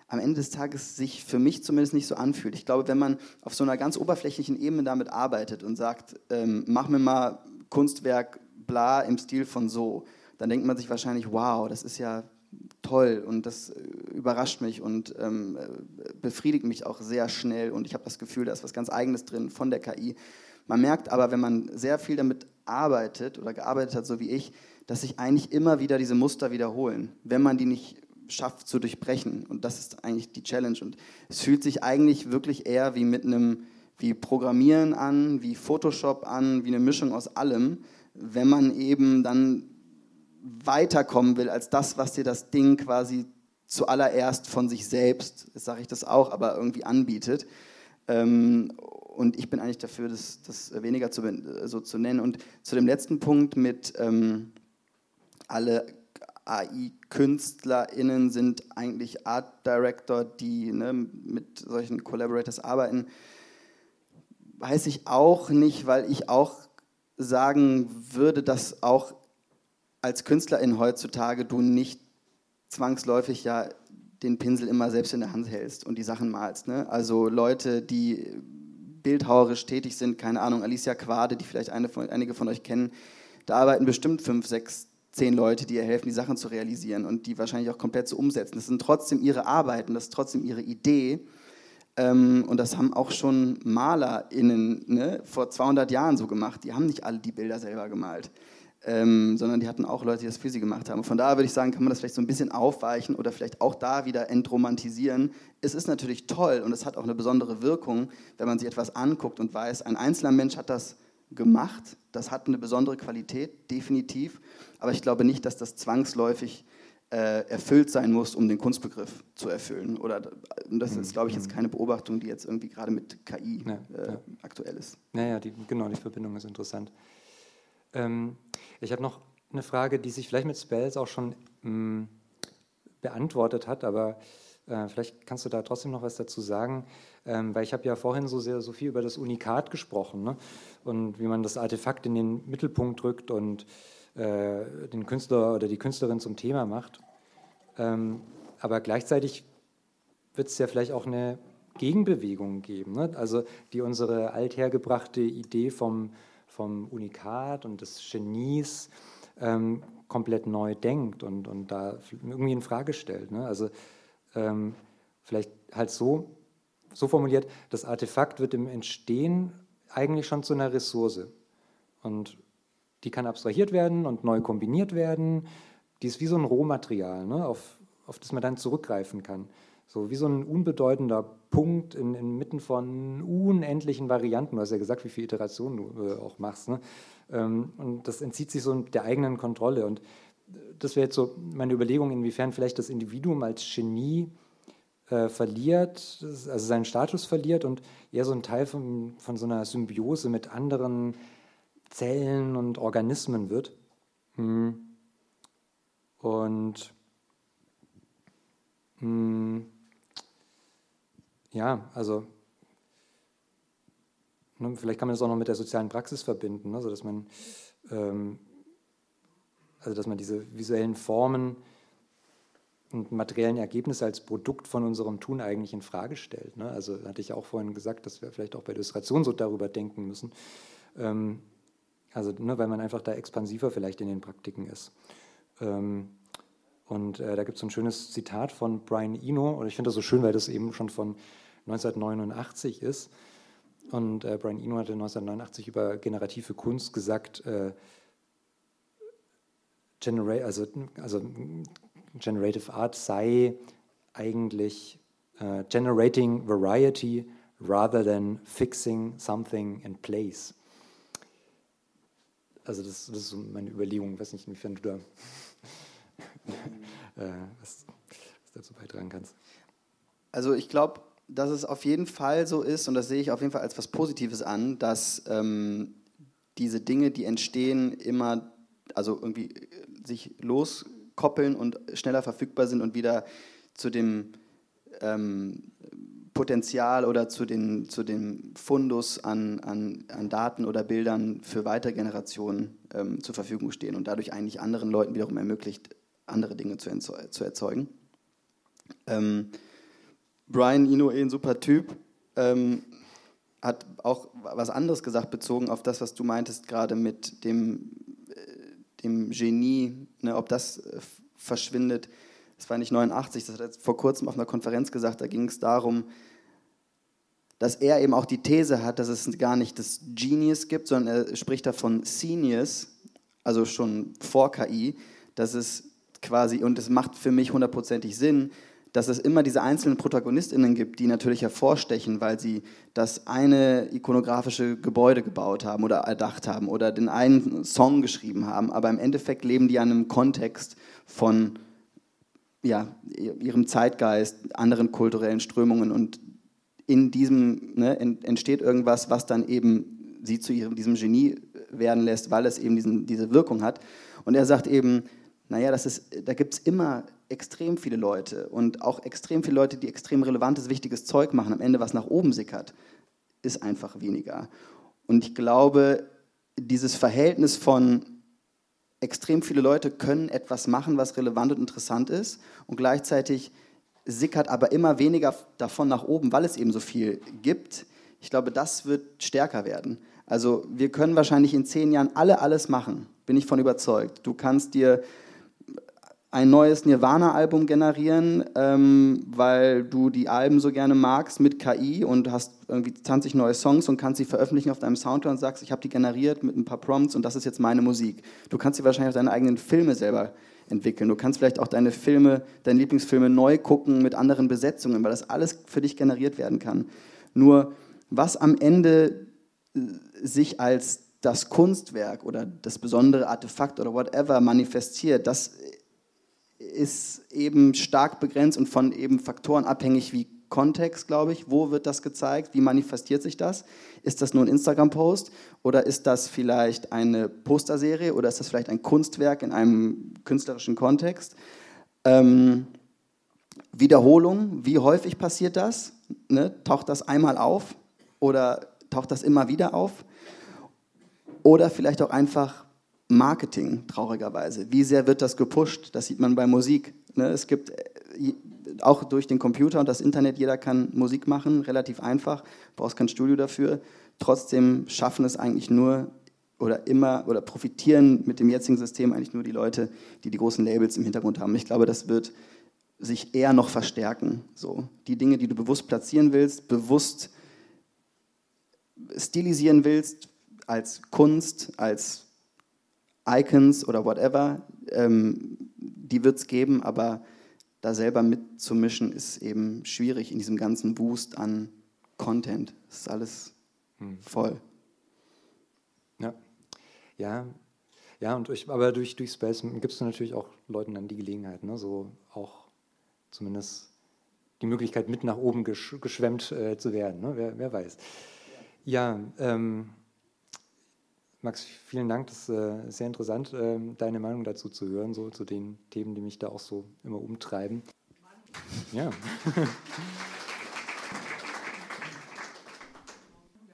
Speaker 2: am Ende des Tages sich für mich zumindest nicht so anfühlt. Ich glaube, wenn man auf so einer ganz oberflächlichen Ebene damit arbeitet und sagt, ähm, mach mir mal Kunstwerk bla im Stil von so, dann denkt man sich wahrscheinlich, wow, das ist ja toll und das äh, überrascht mich und ähm, befriedigt mich auch sehr schnell und ich habe das Gefühl, da ist was ganz Eigenes drin von der KI. Man merkt aber, wenn man sehr viel damit arbeitet oder gearbeitet hat, so wie ich, dass sich eigentlich immer wieder diese Muster wiederholen, wenn man die nicht schafft zu durchbrechen. Und das ist eigentlich die Challenge. Und es fühlt sich eigentlich wirklich eher wie mit einem, wie Programmieren an, wie Photoshop an, wie eine Mischung aus allem, wenn man eben dann weiterkommen will als das, was dir das Ding quasi zuallererst von sich selbst, sage ich das auch, aber irgendwie anbietet. Ähm, und ich bin eigentlich dafür, das, das weniger zu, so zu nennen. Und zu dem letzten Punkt mit ähm, alle AI-KünstlerInnen sind eigentlich Art Director, die ne, mit solchen Collaborators arbeiten. Weiß ich auch nicht, weil ich auch sagen würde, dass auch als Künstlerin heutzutage du nicht zwangsläufig ja den Pinsel immer selbst in der Hand hältst und die Sachen malst. Ne? Also Leute, die bildhauerisch tätig sind, keine Ahnung, Alicia Quade, die vielleicht eine von, einige von euch kennen, da arbeiten bestimmt fünf, sechs, zehn Leute, die ihr helfen, die Sachen zu realisieren und die wahrscheinlich auch komplett zu umsetzen. Das sind trotzdem ihre Arbeiten, das ist trotzdem ihre Idee. Ähm, und das haben auch schon MalerInnen ne, vor 200 Jahren so gemacht. Die haben nicht alle die Bilder selber gemalt ähm, sondern die hatten auch Leute, die das für sie gemacht haben. Und von daher würde ich sagen, kann man das vielleicht so ein bisschen aufweichen oder vielleicht auch da wieder entromantisieren. Es ist natürlich toll und es hat auch eine besondere Wirkung, wenn man sich etwas anguckt und weiß, ein einzelner Mensch hat das gemacht, das hat eine besondere Qualität, definitiv, aber ich glaube nicht, dass das zwangsläufig äh, erfüllt sein muss, um den Kunstbegriff zu erfüllen. Oder das ist, glaube ich, jetzt mhm. keine Beobachtung, die jetzt irgendwie gerade mit KI ja, äh, ja. aktuell ist.
Speaker 1: Naja, die, genau, die Verbindung ist interessant. Ähm, ich habe noch eine Frage, die sich vielleicht mit Spells auch schon mh, mm, beantwortet hat, aber äh, vielleicht kannst du da trotzdem noch was dazu sagen, ähm, weil ich habe ja vorhin so sehr so viel über das Unikat gesprochen ne? und wie man das Artefakt in den Mittelpunkt drückt und äh, den Künstler oder die Künstlerin zum Thema macht. Ähm, aber gleichzeitig wird es ja vielleicht auch eine Gegenbewegung geben, ne? also die unsere althergebrachte Idee vom vom Unikat und des Genies ähm, komplett neu denkt und, und da irgendwie in Frage stellt. Ne? Also ähm, vielleicht halt so, so formuliert, das Artefakt wird im Entstehen eigentlich schon zu einer Ressource. Und die kann abstrahiert werden und neu kombiniert werden. Die ist wie so ein Rohmaterial, ne? auf, auf das man dann zurückgreifen kann. So wie so ein unbedeutender Punkt in, inmitten von unendlichen Varianten. Du hast ja gesagt, wie viele Iterationen du äh, auch machst. Ne? Ähm, und das entzieht sich so der eigenen Kontrolle. Und das wäre jetzt so meine Überlegung, inwiefern vielleicht das Individuum als Genie äh, verliert, also seinen Status verliert und eher so ein Teil von, von so einer Symbiose mit anderen Zellen und Organismen wird. Hm. Und hm, ja, also ne, vielleicht kann man das auch noch mit der sozialen Praxis verbinden, ne, so dass man, ähm, also dass man diese visuellen Formen und materiellen Ergebnisse als Produkt von unserem Tun eigentlich in Frage stellt. Ne? Also hatte ich auch vorhin gesagt, dass wir vielleicht auch bei Illustration so darüber denken müssen. Ähm, also ne, weil man einfach da expansiver vielleicht in den Praktiken ist. Ähm, und äh, da gibt es ein schönes Zitat von Brian Eno, und ich finde das so schön, weil das eben schon von 1989 ist. Und äh, Brian Eno hatte 1989 über generative Kunst gesagt, äh, genera also, also Generative Art sei eigentlich uh, generating variety rather than fixing something in place. Also das, das ist meine Überlegung, ich weiß nicht, inwiefern du da was, was dazu beitragen kannst.
Speaker 2: Also ich glaube, dass es auf jeden Fall so ist, und das sehe ich auf jeden Fall als was Positives an, dass ähm, diese Dinge, die entstehen, immer, also irgendwie äh, sich loskoppeln und schneller verfügbar sind und wieder zu dem ähm, Potenzial oder zu, den, zu dem Fundus an, an, an Daten oder Bildern für weitere Generationen ähm, zur Verfügung stehen und dadurch eigentlich anderen Leuten wiederum ermöglicht, andere Dinge zu, zu erzeugen. Ähm, Brian Eno, eh ein super Typ, ähm, hat auch was anderes gesagt, bezogen auf das, was du meintest, gerade mit dem, äh, dem Genie, ne, ob das äh, verschwindet. Das war nicht 89, das hat er vor kurzem auf einer Konferenz gesagt, da ging es darum, dass er eben auch die These hat, dass es gar nicht das Genius gibt, sondern er spricht davon Senius, also schon vor KI, dass es quasi, und es macht für mich hundertprozentig Sinn, dass es immer diese einzelnen ProtagonistInnen gibt, die natürlich hervorstechen, weil sie das eine ikonografische Gebäude gebaut haben oder erdacht haben oder den einen Song geschrieben haben, aber im Endeffekt leben die an einem Kontext von ja, ihrem Zeitgeist, anderen kulturellen Strömungen und in diesem ne, entsteht irgendwas, was dann eben sie zu ihrem, diesem Genie werden lässt, weil es eben diesen, diese Wirkung hat. Und er sagt eben, naja, das ist, da gibt es immer extrem viele Leute und auch extrem viele Leute, die extrem relevantes, wichtiges Zeug machen, am Ende was nach oben sickert, ist einfach weniger. Und ich glaube, dieses Verhältnis von extrem viele Leute können etwas machen, was relevant und interessant ist und gleichzeitig sickert aber immer weniger davon nach oben, weil es eben so viel gibt. Ich glaube, das wird stärker werden. Also wir können wahrscheinlich in zehn Jahren alle alles machen, bin ich von überzeugt. Du kannst dir ein neues Nirvana-Album generieren, ähm, weil du die Alben so gerne magst mit KI und hast irgendwie 20 neue Songs und kannst sie veröffentlichen auf deinem Soundtrack und sagst, ich habe die generiert mit ein paar Prompts und das ist jetzt meine Musik. Du kannst sie wahrscheinlich auch deine eigenen Filme selber entwickeln. Du kannst vielleicht auch deine Filme, deine Lieblingsfilme neu gucken mit anderen Besetzungen, weil das alles für dich generiert werden kann. Nur was am Ende äh, sich als das Kunstwerk oder das besondere Artefakt oder whatever manifestiert, das ist eben stark begrenzt und von eben Faktoren abhängig wie Kontext, glaube ich. Wo wird das gezeigt? Wie manifestiert sich das? Ist das nur ein Instagram-Post oder ist das vielleicht eine Posterserie oder ist das vielleicht ein Kunstwerk in einem künstlerischen Kontext? Ähm, Wiederholung, wie häufig passiert das? Ne? Taucht das einmal auf oder taucht das immer wieder auf? Oder vielleicht auch einfach Marketing, traurigerweise. Wie sehr wird das gepusht? Das sieht man bei Musik. Ne? Es gibt äh, auch durch den Computer und das Internet, jeder kann Musik machen, relativ einfach, brauchst kein Studio dafür. Trotzdem schaffen es eigentlich nur oder immer oder profitieren mit dem jetzigen System eigentlich nur die Leute, die die großen Labels im Hintergrund haben. Ich glaube, das wird sich eher noch verstärken. So die Dinge, die du bewusst platzieren willst, bewusst stilisieren willst als Kunst, als Icons oder whatever, ähm, die wird es geben, aber da selber mitzumischen, ist eben schwierig in diesem ganzen Boost an Content. Das ist alles hm. voll.
Speaker 1: Ja, ja, ja und durch, aber durch, durch Space gibst du natürlich auch Leuten dann die Gelegenheit, ne? so auch zumindest die Möglichkeit, mit nach oben gesch geschwemmt äh, zu werden. Ne? Wer, wer weiß. Ja, ähm, Max, vielen Dank. Das ist äh, sehr interessant, äh, deine Meinung dazu zu hören, so zu den Themen, die mich da auch so immer umtreiben. Ja. (laughs)